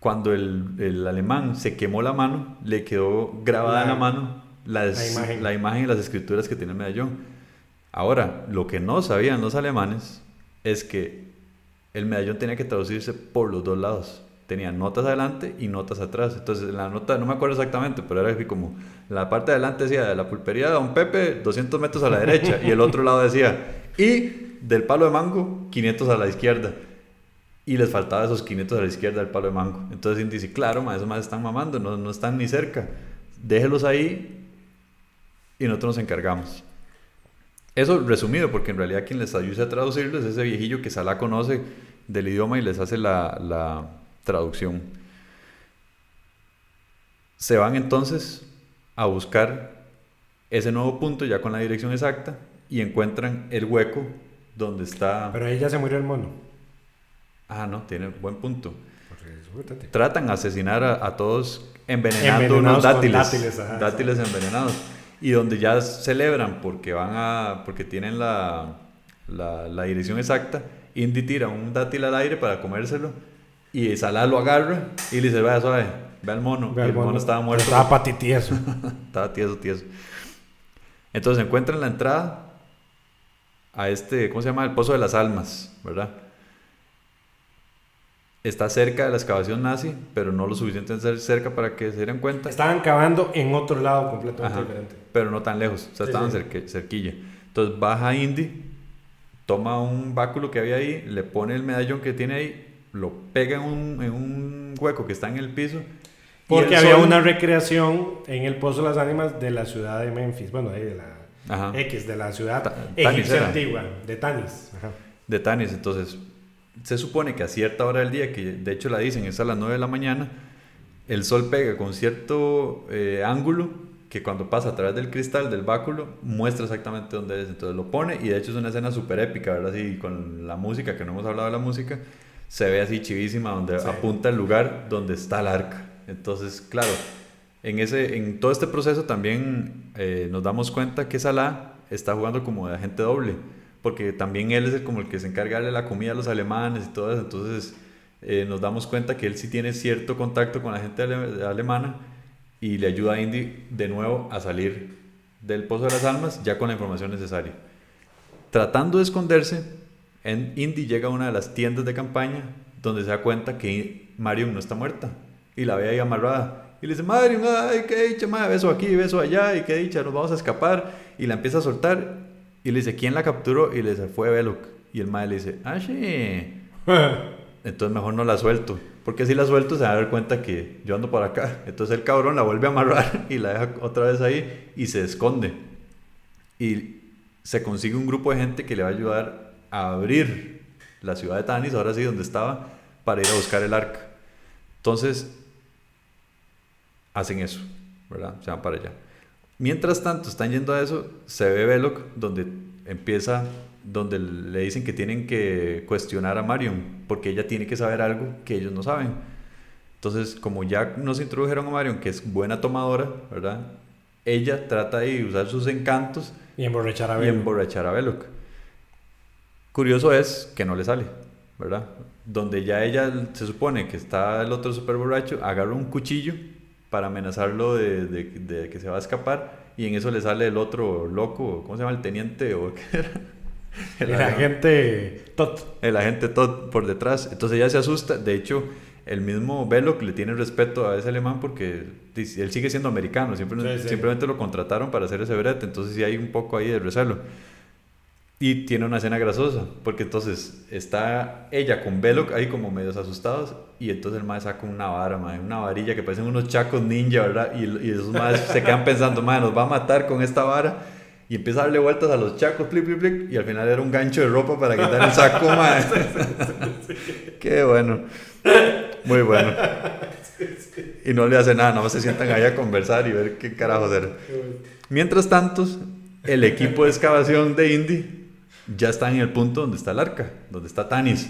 Cuando el, el alemán se quemó la mano, le quedó grabada en la
La-
mano las-
la imagen.
la imagen y las escrituras que tiene el medallón. Ahora, lo que no sabían los alemanes es que el medallón tenía que traducirse por los dos lados. Tenía notas adelante y notas atrás. Entonces, la nota, no me acuerdo exactamente, pero era así como, la parte de adelante decía, de la pulpería de Don Pepe, 200 metros a la derecha, y el otro lado decía, y del palo de mango, 500 a la izquierda. Y les faltaba esos 500 a la izquierda del palo de mango. Entonces dice, claro, ma, esos más están mamando, no, no están ni cerca. Déjelos ahí y nosotros nos encargamos. Eso resumido, porque en realidad quien les ayuda a traducirlo es ese viejillo que Salah conoce del idioma y les hace la traducción. Se van entonces a buscar ese nuevo punto ya con la dirección exacta y encuentran el hueco donde está...
Pero ahí ya se murió el mono.
Ah, no, tiene buen punto.
Es.
Tratan de asesinar a, a todos envenenando
Envenenados
unos dátiles.
dátiles, ajá,
dátiles envenenados. Y donde ya celebran porque van a. porque tienen la, la, la dirección exacta. Indy tira un dátil al aire para comérselo. Y Salah lo agarra y le dice, vaya suave, ve al mono.
Ve
y
al
el mono,
mono.
estaba muerto.
Estaba patitieso. [laughs]
Estaba tieso, tieso. Entonces encuentran la entrada a este, ¿cómo se llama? El Pozo de las Almas, ¿verdad? Está cerca de la excavación nazi, pero no lo suficiente cerca para que se dieran cuenta.
Estaban cavando en otro lado completamente
Ajá.
diferente.
pero no tan lejos, o sea,
Sí,
estaban
sí.
cerquilla. Entonces baja Indy, toma un báculo que había ahí, le pone el medallón que tiene ahí, lo pega en un, en un hueco que está en el piso.
Porque había
sol-
una recreación en el Pozo de las Ánimas de la ciudad de Memphis, bueno, de la
Ajá.
X, de la ciudad
Ta-
egipcia antigua, de Tanis. Ajá.
de Tanis. Entonces, se supone que a cierta hora del día, que de hecho la dicen es a las 9 de la mañana, el sol pega con cierto eh, ángulo que cuando pasa a través del cristal del báculo muestra exactamente dónde es. Entonces lo pone y de hecho es una escena súper épica, ¿verdad? Así con la música, que no hemos hablado de la música, se ve así chivísima donde
Sí.
apunta el lugar donde está el arca. Entonces, claro, en, ese, en todo este proceso también eh, nos damos cuenta que Salah está jugando como de agente doble, porque también él es el, como el que se encarga de la comida a los alemanes y todo eso, entonces eh, nos damos cuenta que él sí tiene cierto contacto con la gente ale- alemana y le ayuda a Indy de nuevo a salir del Pozo de las Almas ya con la información necesaria. Tratando de esconderse, en Indy llega a una de las tiendas de campaña donde se da cuenta que Marion no está muerta y la ve ahí amarrada. Y le dice, Marion, ay, qué dicha, madre, beso aquí, beso allá, y qué dicha, nos vamos a escapar. Y la empieza a soltar y le dice, ¿quién la capturó? Y le dice, fue Belloc. Y el madre le dice, ah, sí. [laughs] Entonces mejor no la suelto. Porque si la suelto se va a dar cuenta que yo ando por acá. Entonces el cabrón la vuelve a amarrar [laughs] y la deja otra vez ahí y se esconde. Y se consigue un grupo de gente que le va a ayudar a abrir la ciudad de Tanis, ahora sí, donde estaba, para ir a buscar el arca. Entonces, hacen eso, ¿verdad? Se van para allá. Mientras tanto, están yendo a eso, se ve Belloc, donde empieza, donde le dicen que tienen que cuestionar a Marion, porque ella tiene que saber algo que ellos no saben. Entonces, como ya nos introdujeron a Marion, que es buena tomadora, ¿verdad? Ella trata de usar sus encantos
Y emborrachar a
y
ver.
emborrachar a Belloc. Curioso es que no le sale, ¿verdad? Donde ya ella se supone que está el otro super borracho, agarra un cuchillo para amenazarlo de, de- de que se va a escapar y en eso le sale el otro loco, ¿cómo se llama? El teniente o qué era? [laughs]
El agente Tot.
el agente Todd por detrás. Entonces ella se asusta. De hecho, el mismo Belloc le tiene respeto a ese alemán porque él sigue siendo americano. Siempre,
Sí, sí.
Simplemente lo contrataron para hacer ese brete. Entonces sí hay un poco ahí de recelo. Y tiene una escena grasosa. Porque entonces está ella con Belloc ahí como medios asustados. Y entonces el mae saca una vara, mae, una varilla que parecen unos chacos ninja, ¿verdad? Y, y esos maes se quedan pensando, mae, nos va a matar con esta vara. Y empieza a darle vueltas a los chacos, plip, plip, plip, y al final era un gancho de ropa para quitar el saco, [laughs] mae. Qué bueno. Muy bueno. Y no le hace nada, nada más se sientan ahí a conversar y ver qué carajo era. Mientras tanto, el equipo de excavación de Indy ya está en el punto donde está el arca, donde está Tanis.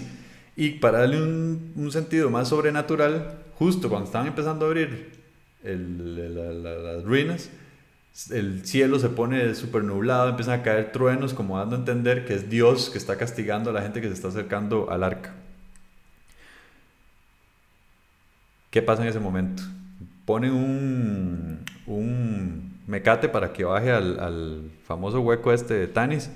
Y para darle un, sentido más sobrenatural, justo cuando estaban empezando a abrir las ruinas, el cielo se pone súper nublado, empiezan a caer truenos, como dando a entender que es Dios que está castigando a la gente que se está acercando al arca. ¿Qué pasa en ese momento? Ponen un, un mecate para que baje al, al famoso hueco este de Tanis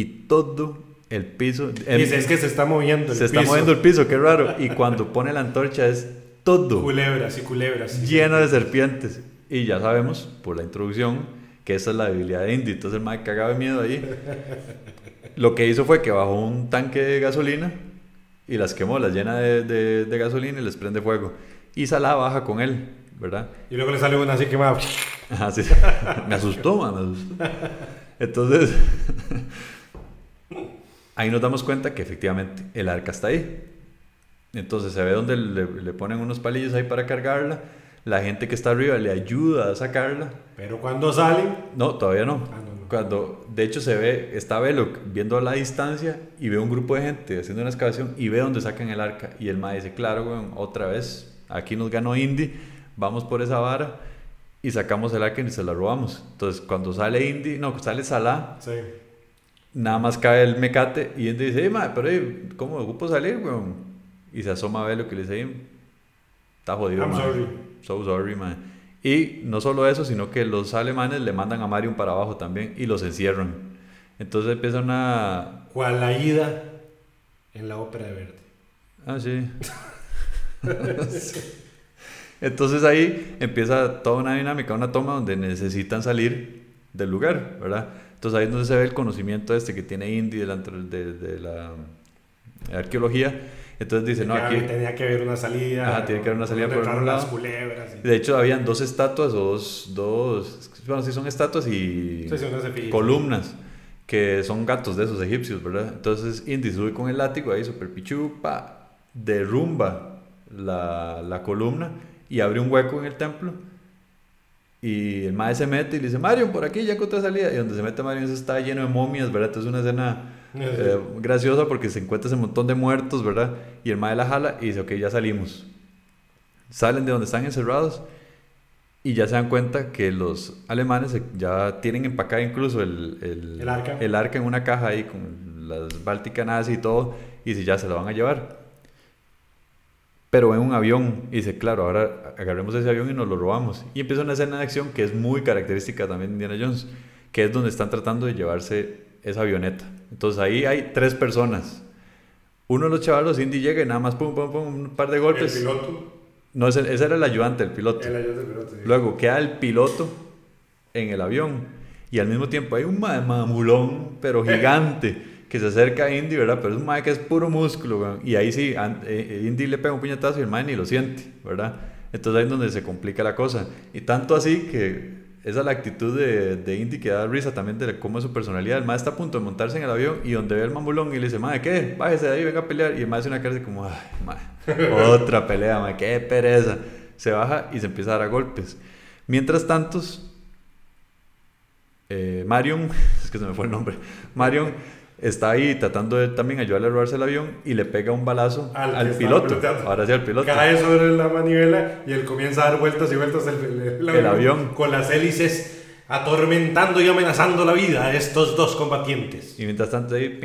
y todo el piso... em-
Dice, es que se está moviendo el
se está
piso.
moviendo el piso, qué raro. Y cuando pone la antorcha es todo
Culebras y culebras. sí,
lleno de serpientes. Y ya sabemos, por la introducción, que esa es la debilidad de Indy. Entonces el mae cagaba de miedo ahí. Lo que hizo fue que bajó un tanque de gasolina y las quemó, las llena de, de- de gasolina y les prende fuego. Y Salah baja con él, ¿verdad?
Y luego le sale una así quemada. [laughs]
Me asustó, man, me asustó. Entonces, [laughs] ahí nos damos cuenta que efectivamente el arca está ahí. Entonces se ve donde le, le ponen unos palillos ahí para cargarla. La gente que está arriba le ayuda a sacarla.
Pero cuando salen,
No, todavía no.
Ah, no, no.
Cuando, de hecho, se ve, está Belloc viendo a la distancia y ve un grupo de gente haciendo una excavación y ve donde sacan el arca. Y el ma dice, claro, weón, otra vez, aquí nos ganó Indy, vamos por esa vara y sacamos el arca y se la robamos. Entonces, cuando sale Indy, no, sale Salah,
sí.
Nada más cae el mecate y Indy dice, "Ey, ma, pero ey, ¿cómo ocupo salir, weón? Y se asoma a Belloc y le dice, "Ey, está jodido,
I'm sorry.
So sorry, man. Y no solo eso, sino que los alemanes le mandan a Marion para abajo también y los encierran. Entonces empieza una...
Cual la ida en la ópera de Verdi.
Ah, [laughs] sí. Entonces ahí empieza toda una dinámica, una toma donde necesitan salir del lugar, ¿verdad? Entonces ahí es donde se ve el conocimiento este que tiene Indy delante de, de la arqueología. Entonces dice, no, aquí...
Tenía que haber una salida.
Ajá, tiene que haber una salida por un lado.
Culebras
De hecho, habían dos estatuas o dos, dos... Bueno, sí son estatuas y
sí,
columnas que son gatos de esos egipcios, ¿verdad? Entonces Indy sube con el látigo ahí, super pichu, pa, derrumba la, la columna y abre un hueco en el templo. Y el maestro se mete y le dice, Mario, por aquí ya encontré salida. Y donde se mete Mario está lleno de momias, ¿verdad? Entonces es una escena eh, graciosa porque se encuentra ese montón de muertos, ¿verdad? Y el mae la jala y dice, ok, ya salimos. Salen de donde están encerrados y ya se dan cuenta que los alemanes ya tienen empacada incluso el, el,
el, arca.
el arca en una caja ahí con las Bálticas y todo. Y si ya se lo van a llevar. Pero en un avión y dice, claro, ahora agarremos ese avión y nos lo robamos. Y empieza una escena de acción que es muy característica también de Indiana Jones, que es donde están tratando de llevarse esa avioneta. Entonces ahí hay tres personas. Uno de los chavalos, Indy llega y nada más pum, pum, pum, un par de golpes.
¿El piloto?
No, ese, era el ayudante, el piloto.
El ayudante del piloto,
Luego queda el piloto en el avión. Y al mismo tiempo hay un mamulón, pero gigante, que se acerca a Indy, ¿verdad? Pero es un mae que es puro músculo, Y ahí sí, eh, Indy le pega un puñetazo y el mae ni lo siente, ¿verdad? Entonces ahí es donde se complica la cosa. Y tanto así que esa es la actitud de, de Indy que da risa también de cómo es su personalidad. El mae está a punto de montarse en el avión y donde ve el mamulón y le dice, mae, ¿qué? Bájese de ahí, venga a pelear. Y el mae hace una cara así como, ay, mae, [laughs] otra pelea, mae, qué pereza. Se baja y se empieza a dar a golpes. Mientras tanto, eh, Marion, [laughs] es que se me fue el nombre, Marion está ahí tratando de también ayudarle a robarse el avión y le pega un balazo al, piloto. Ahora sí al piloto.
Cae sobre la manivela y él comienza a dar vueltas y vueltas el,
el, avión,
con las hélices atormentando y amenazando la vida a estos dos combatientes.
Y mientras tanto ahí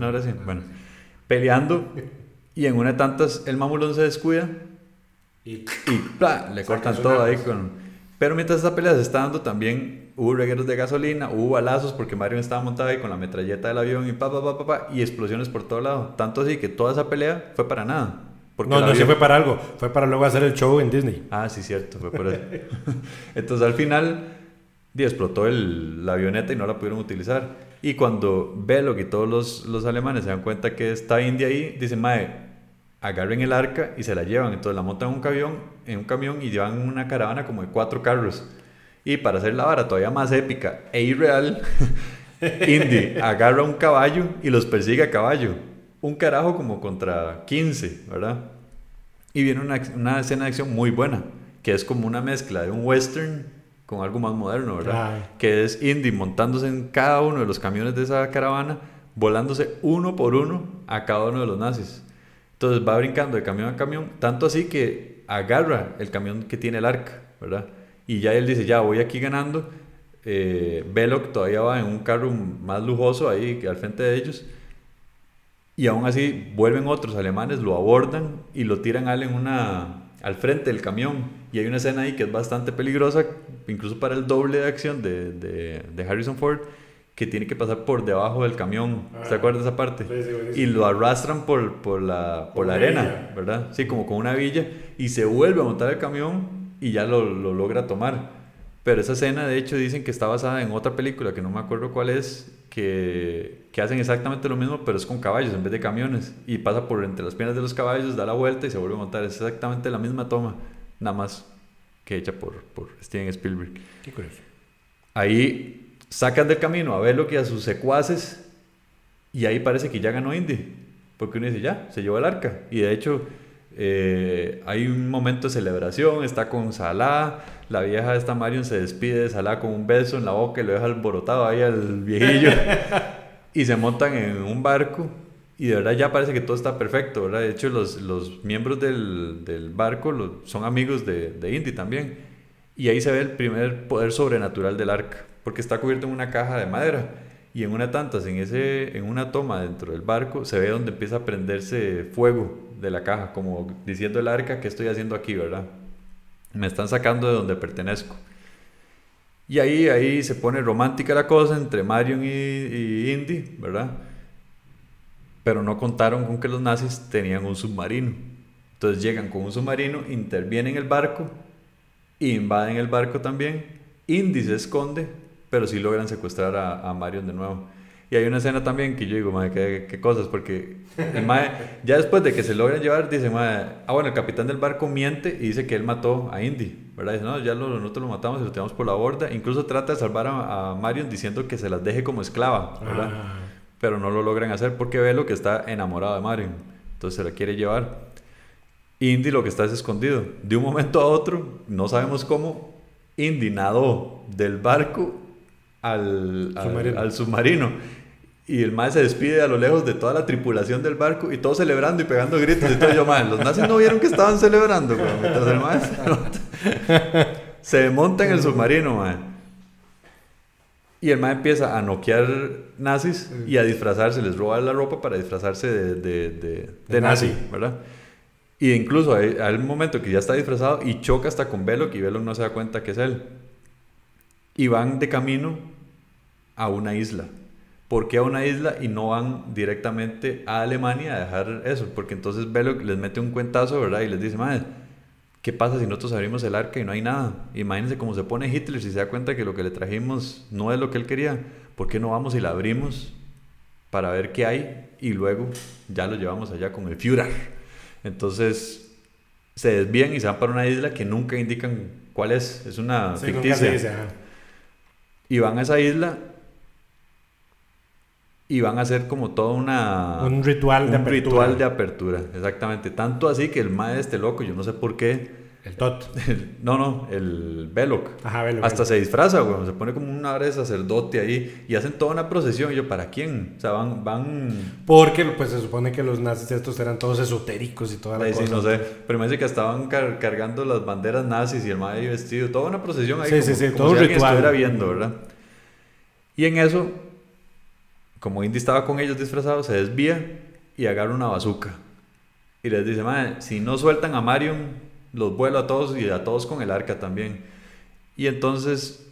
no, ahora sí. Bueno, peleando [laughs] y en una de tantas el mamulón se descuida y, y le cortan todo ahí con pero mientras esta pelea se está dando también hubo regueros de gasolina, hubo balazos porque Mario estaba montado ahí con la metralleta del avión y pa, pa, pa, pa, y explosiones por todo lado. Tanto así que toda esa pelea fue para nada.
no, no, sí fue para algo. Fue para luego hacer el show en Disney.
Ah, sí, cierto, fue por eso. [laughs] Entonces al final explotó el, la avioneta y no la pudieron utilizar. Y cuando Belloc y todos los, los alemanes se dan cuenta que está India ahí, dicen, Mae, agarren el arca y se la llevan. Entonces la montan en un camión, en un camión y llevan una caravana como de cuatro carros. Y para hacer la vara todavía más épica e irreal, [laughs] Indy agarra un caballo y los persigue a caballo. Un carajo como contra 15, ¿verdad? Y viene una, una escena de acción muy buena, que es como una mezcla de un western con algo más moderno, ¿verdad? Que es Indy montándose en cada uno de los camiones de esa caravana, volándose uno por uno a cada uno de los nazis. Entonces va brincando de camión a camión, tanto así que agarra el camión que tiene el arca, ¿verdad? Y ya él dice, ya voy aquí ganando. Eh, Belloc todavía va en un carro más lujoso ahí al frente de ellos. Y aún así vuelven otros alemanes, lo abordan y lo tiran al, en una, al frente del camión. Y hay una escena ahí que es bastante peligrosa, incluso para el doble de acción de, de, de Harrison Ford que tiene que pasar por debajo del camión. ¿Se ah. acuerda de esa parte? y lo arrastran por, por la, por la arena, ¿verdad? Sí, como con una villa. Y se vuelve a montar el camión y ya lo, lo, logra tomar. Pero esa escena, de hecho, dicen que está basada en otra película, que no me acuerdo cuál es, que, que hacen exactamente lo mismo, pero es con caballos en vez de camiones. Y pasa por entre las piernas de los caballos, da la vuelta y se vuelve a montar. Es exactamente la misma toma, nada más que hecha por, por Steven Spielberg.
Qué curioso.
Ahí sacan del camino a verlo que a sus secuaces y ahí parece que ya ganó Indy. Porque uno dice, ya, se llevó el arca. Y de hecho, eh, hay un momento de celebración, está con Salah, la vieja de esta Marion se despide de Salah con un beso en la boca y lo deja alborotado ahí al viejillo. [laughs] y se montan en un barco y de verdad ya parece que todo está perfecto, ¿verdad? De hecho, los, los miembros del, del barco son amigos de, de Indy también. Y ahí se ve el primer poder sobrenatural del arca porque está cubierto en una caja de madera. Y en una tantas, en, ese, en una toma dentro del barco, se ve donde empieza a prenderse fuego de la caja, como diciendo el arca, ¿qué estoy haciendo aquí, verdad? Me están sacando de donde pertenezco. Y ahí, ahí se pone romántica la cosa entre Marion y, y Indy, ¿verdad? Pero no contaron con que los nazis tenían un submarino. Entonces llegan con un submarino, intervienen el barco Invaden el barco también. Indy se esconde, pero sí logran secuestrar a, a Marion de nuevo. Y hay una escena también que yo digo, madre, qué, qué cosas, porque el mae, ya después de que se logran llevar, dice, madre, ah, bueno, el capitán del barco miente y dice que él mató a Indy, ¿verdad? Dice, no, ya lo, nosotros lo matamos y lo tiramos por la borda. Incluso trata de salvar a, a Marion diciendo que se las deje como esclava, ¿verdad?
Ah.
Pero no lo logran hacer porque Velo que está enamorado de Marion, entonces se la quiere llevar. Indy lo que está es escondido. De un momento a otro, no sabemos cómo, Indy nadó del barco al, al-
Submarino.
al submarino. Y el mae se despide a lo lejos de toda la tripulación del barco y todos celebrando y pegando gritos y todo. Yo, mae, los nazis no vieron que estaban celebrando, mientras el se monta- en el submarino, mae. Y el mae empieza a noquear nazis y a disfrazarse, les roba la ropa para disfrazarse de, de, de- de nazi,
nazi.
¿verdad? Y incluso hay, hay un momento que ya está disfrazado y choca hasta con Belloc y Belloc no se da cuenta que es él. Y van de camino a una isla. ¿Por qué a una isla y no van directamente a Alemania a dejar eso? Porque entonces Belloc les mete un cuentazo, ¿verdad? Y les dice, madre, ¿qué pasa si nosotros abrimos el arca y no hay nada? Imagínense cómo se pone Hitler si se da cuenta que lo que le trajimos no es lo que él quería. ¿Por qué no vamos y la abrimos para ver qué hay y luego ya lo llevamos allá con el Führer? Entonces se desvían y se van para una isla que nunca indican cuál es. Es una
Sí,
ficticia.
dice.
Y van a esa isla y van a hacer como toda una...
Un ritual de
un
apertura.
ritual de apertura, exactamente. Tanto así que el mae este loco, yo no sé por qué...
El tot.
no, no, el Belloc.
Ajá, velo.
Hasta se disfraza, güey. Se pone como una hora de sacerdote ahí y hacen toda una procesión. Y yo, ¿para quién? O sea, van... van
Porque pues se supone que los nazis estos eran todos esotéricos y toda la
sí,
cosa.
no sé. Pero me dice que estaban car- cargando las banderas nazis y el ahí vestido. Toda una procesión ahí.
Sí,
como,
sí, sí, todo un ritual.
estuviera viendo, ¿verdad? Y en eso, como Indy estaba con ellos disfrazados, se desvía y agarra una bazuca. Y les dice, mae, si no sueltan a Marion, los vuelo a todos y a todos con el arca también. Y entonces,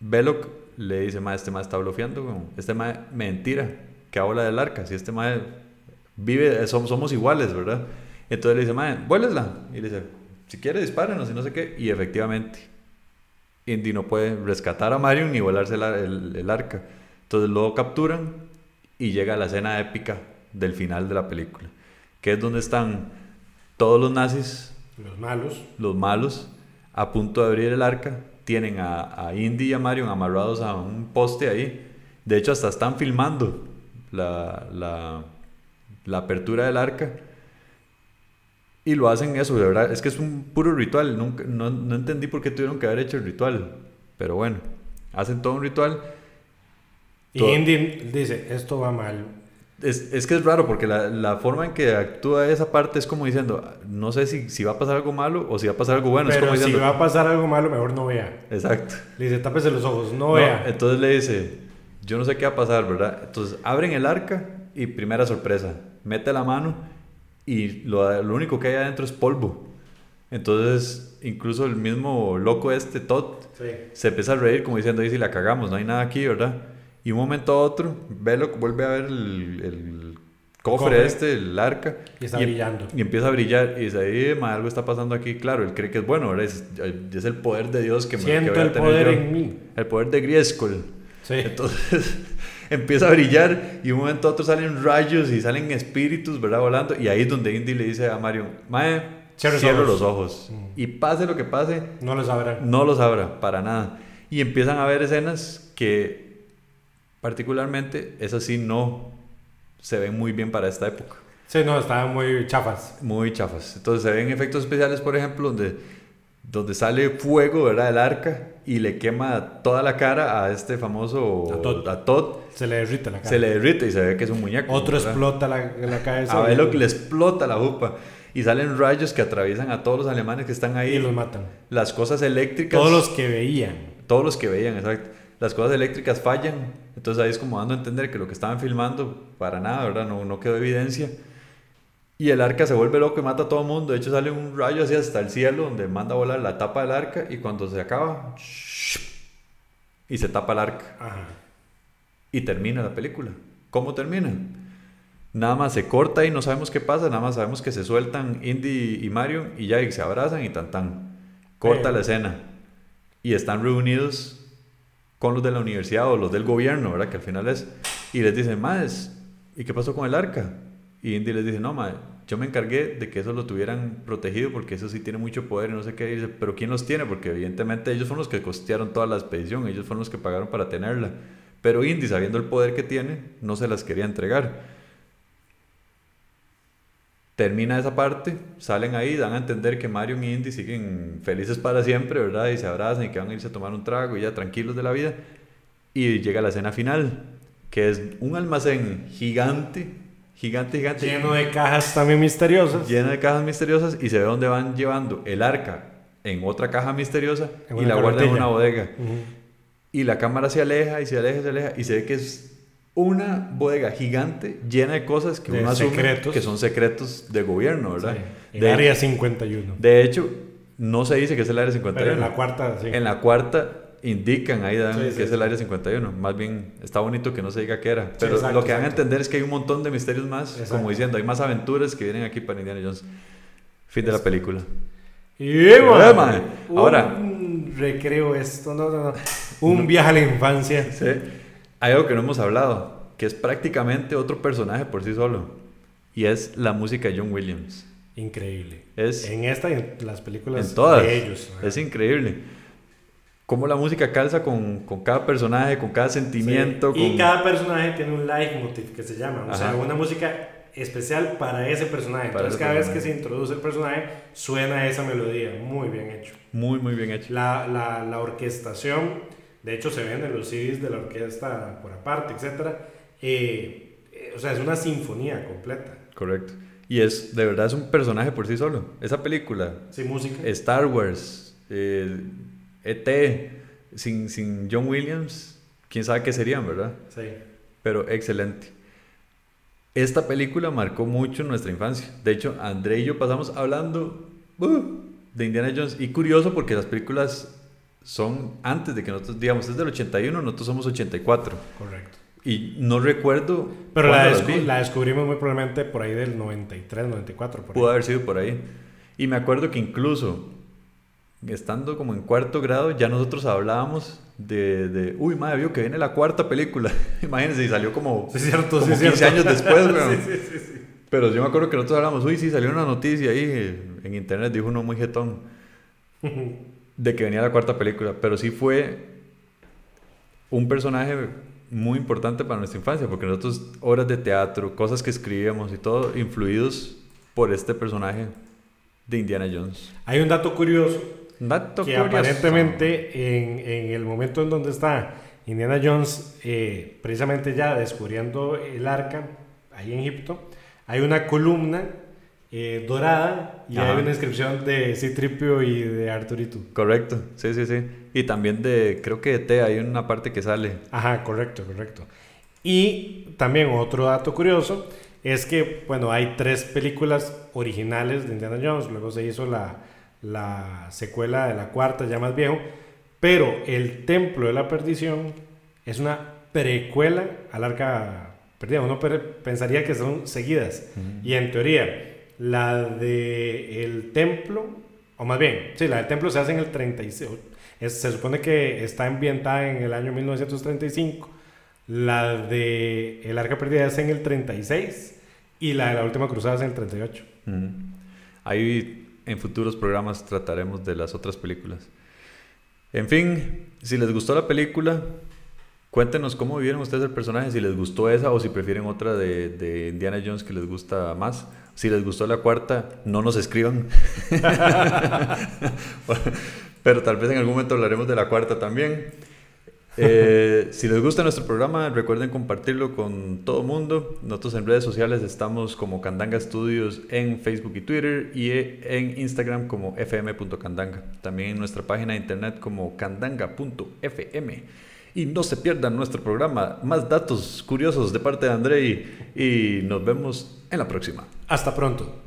Belloc le dice, mae, este mae está bloqueando. Este mae, mentira, que habla del arca. Si este mae vive, somos, somos iguales, ¿verdad? Entonces le dice, mae, vuélesla. Y le dice, si quiere, dispárenos y no sé qué. Y efectivamente, Indy no puede rescatar a Marion ni volarse el, el- el arca. Entonces lo capturan y llega la escena épica del final de la película, que es donde están todos los nazis,
Los malos.
los malos, a punto de abrir el arca. Tienen a, a Indy y a Marion amarrados a un poste ahí. De hecho, hasta están filmando la, la, la apertura del arca. Y lo hacen eso, de verdad. Es que es un puro ritual. Nunca, no, no entendí por qué tuvieron que haber hecho el ritual. Pero bueno, hacen todo un ritual.
Y
Todo-
Indy dice, esto va mal.
Es, es que es raro porque la, la forma en que actúa esa parte es como diciendo, no sé si, si va a pasar algo malo o si va a pasar algo bueno. es
Pero
como
si
diciendo,
va a pasar algo malo, mejor no vea.
exacto.
Le dice, tápese los ojos, no,
No,
vea.
entonces le dice, yo no sé qué va a pasar, ¿verdad? Entonces abren el arca y primera sorpresa, mete la mano y lo, lo único que hay adentro es polvo. Entonces, incluso el mismo loco este, Todd,
Sí.
se empieza a reír como diciendo, ahí si la cagamos, no hay nada aquí, ¿verdad? Y un momento a otro, Belloc vuelve a ver el, el cofre,
cofre.
este, el arca.
Y está brillando.
Y empieza a brillar y dice, "Eh, ma, algo está pasando aquí. Claro, él cree que es bueno, ¿verdad? Es, es el poder de Dios que, me, que
Siento
voy a
el
tener
poder
yo.
en mí.
El poder de Griescol.
Sí.
Entonces [laughs] empieza a brillar y un momento a otro salen rayos y salen espíritus, ¿verdad? Volando. Y ahí es donde Indy le dice a Mario, Mae,
Cierra
cierra
los
ojos.
Mm.
Y pase lo que pase,
No lo sabrán.
no lo sabrá para nada. Y empiezan a ver escenas que particularmente, esas sí no se ven muy bien para esta época.
Sí, no, estaban muy chafas.
Muy chafas. Entonces se ven efectos especiales, por ejemplo, donde, donde sale fuego, ¿verdad? Del arca y le quema toda la cara a este famoso...
A Todd.
a Todd.
Se le derrite la cara.
Se le derrite y se ve que es un muñeco.
Otro
¿verdad?
explota la, la cabeza.
A ver lo que le explota la jupa. Y salen rayos que atraviesan a todos los alemanes que están ahí.
Y los matan.
Las cosas eléctricas.
Todos los que veían.
Todos los que veían, exacto. Las cosas eléctricas fallan. Entonces ahí es como dando a entender que lo que estaban filmando, para nada, ¿verdad? No, no quedó evidencia. Y el arca se vuelve loco y mata a todo el mundo. De hecho, sale un rayo así hasta el cielo donde manda a volar la tapa del arca. Y cuando se acaba, y se tapa el arca.
Ajá.
Y termina la película. ¿Cómo termina? Nada más se corta y no sabemos qué pasa. Nada más sabemos que se sueltan Indy y Mario y ya y se abrazan y tan tan. Corta la escena. y están reunidos con los de la universidad o los del gobierno, ¿verdad? Que al final es, y les dicen, más, ¿y qué pasó con el arca? Y Indy les dice, no, madre, yo me encargué de que eso lo tuvieran protegido porque eso sí tiene mucho poder y no sé qué. dice, pero ¿quién los tiene? Porque evidentemente ellos fueron los que costearon toda la expedición, ellos fueron los que pagaron para tenerla. Pero Indy, sabiendo el poder que tiene, no se las quería entregar. Termina esa parte, salen ahí, dan a entender que Mario y Indy siguen felices para siempre, ¿verdad? Y se abrazan y que van a irse a tomar un trago y ya tranquilos de la vida. Y llega la escena final, que es un almacén gigante, gigante, gigante.
Lleno de cajas también misteriosas.
Lleno de cajas misteriosas y se ve dónde van llevando el arca en otra caja misteriosa y la guardan en una bodega. Y la cámara se aleja y se aleja y se aleja y se ve que es una bodega gigante llena de cosas que
De
uno asume
secretos.
que son secretos de gobierno, ¿verdad?
Sí, El
De,
área 51.
de hecho, no se dice que es el área 51.
Pero en la cuarta, sí.
En la cuarta indican ahí dan
Sí,
que es el área 51. Más bien está bonito que no se diga qué era. Pero
exacto,
lo que dan a
exacto.
entender es que hay un montón de misterios más,
Exacto.
como diciendo, hay más aventuras que vienen aquí para Indiana Jones. Fin de la película.
Y man.
Ahora-
Un recreo esto, no, no, no. Un viaje a la infancia.
Sí. Hay algo que no hemos hablado, que es prácticamente otro personaje por sí solo. Y es la música de John Williams.
Increíble.
Es
En esta y en las películas
en todas.
de ellos. ajá.
Es increíble. Cómo la música calza con, con cada personaje, con cada sentimiento.
Sí. Y
con-
cada personaje tiene un leitmotiv que se llama. O sea, una música especial para ese personaje.
Para
Entonces, cada vez que se introduce el personaje, suena esa melodía. Muy bien hecho.
Muy, muy bien hecho.
La, la, la orquestación, de hecho, se ven en los CDs de la orquesta por aparte, etc. Eh, eh, o sea, es una sinfonía completa.
Correcto. Y es, de verdad, es un personaje por sí solo. Esa película,
Sin música.
Star Wars, eh, ET, sin, sin John Williams, quién sabe qué serían, ¿verdad?
Sí.
Pero excelente. Esta película marcó mucho nuestra infancia. De hecho, André y yo pasamos hablando uh, de Indiana Jones. Y curioso porque las películas son antes de que nosotros, digamos, es del 81, nosotros somos 84.
Correcto.
Y no recuerdo.
Pero la, descu-
vi.
la descubrimos muy probablemente por ahí del 93, 94. Por ahí.
Pudo haber sido por ahí. Y me acuerdo que incluso, estando como en cuarto grado, ya nosotros hablábamos de, de uy, madre, vio que viene la cuarta película. [laughs] Imagínense, y salió como,
Sí, cierto,
como
sí, es
15
cierto.
años después, [laughs] weón.
sí, sí, sí, sí.
Pero yo me acuerdo que nosotros hablamos, uy, sí, salió una noticia ahí en internet, dijo uno muy jetón, [laughs] de que venía la cuarta película. Pero sí fue un personaje muy importante para nuestra infancia, porque nosotros, obras de teatro, cosas que escribíamos y todo, influidos por este personaje de Indiana Jones.
Hay un dato curioso
Dato
que
curioso.
aparentemente en, en el momento en donde está Indiana Jones, eh, precisamente ya descubriendo el arca ahí en Egipto, hay una columna eh, dorada y
Ajá.
hay una inscripción de Citripio y de Arturito.
Correcto, sí, sí, sí. Y también de, creo que de T hay una parte que sale.
Ajá, correcto, correcto. Y también otro dato curioso es que, bueno, hay tres películas originales de Indiana Jones, luego se hizo la, la secuela de la cuarta, ya más viejo, pero El Templo de la Perdición es una precuela al Arca Perdida. Uno pensaría que son seguidas. Y en teoría, la de El Templo, o más bien, sí, la del Templo se hace en el 36. Es- se supone que está ambientada en el año 1935. La de El Arca Perdida es en el 36. Y la de la Última Cruzada es en el 38.
Ujú. Ahí en futuros programas trataremos de las otras películas. En fin, si les gustó la película, cuéntenos cómo vivieron ustedes el personaje, si les gustó esa o si prefieren otra de, Indiana Jones que les gusta más. Si les gustó la cuarta, no nos escriban. [laughs] Pero tal vez en algún momento hablaremos de la cuarta también. Eh, si les gusta nuestro programa, recuerden compartirlo con todo mundo. Nosotros en redes sociales estamos como Candanga Studios en Facebook y Twitter y en Instagram como fm.candanga. También en nuestra página de internet como candanga.fm. Y no se pierdan nuestro programa. Más datos curiosos de parte de Andrei y nos vemos en la próxima.
Hasta pronto.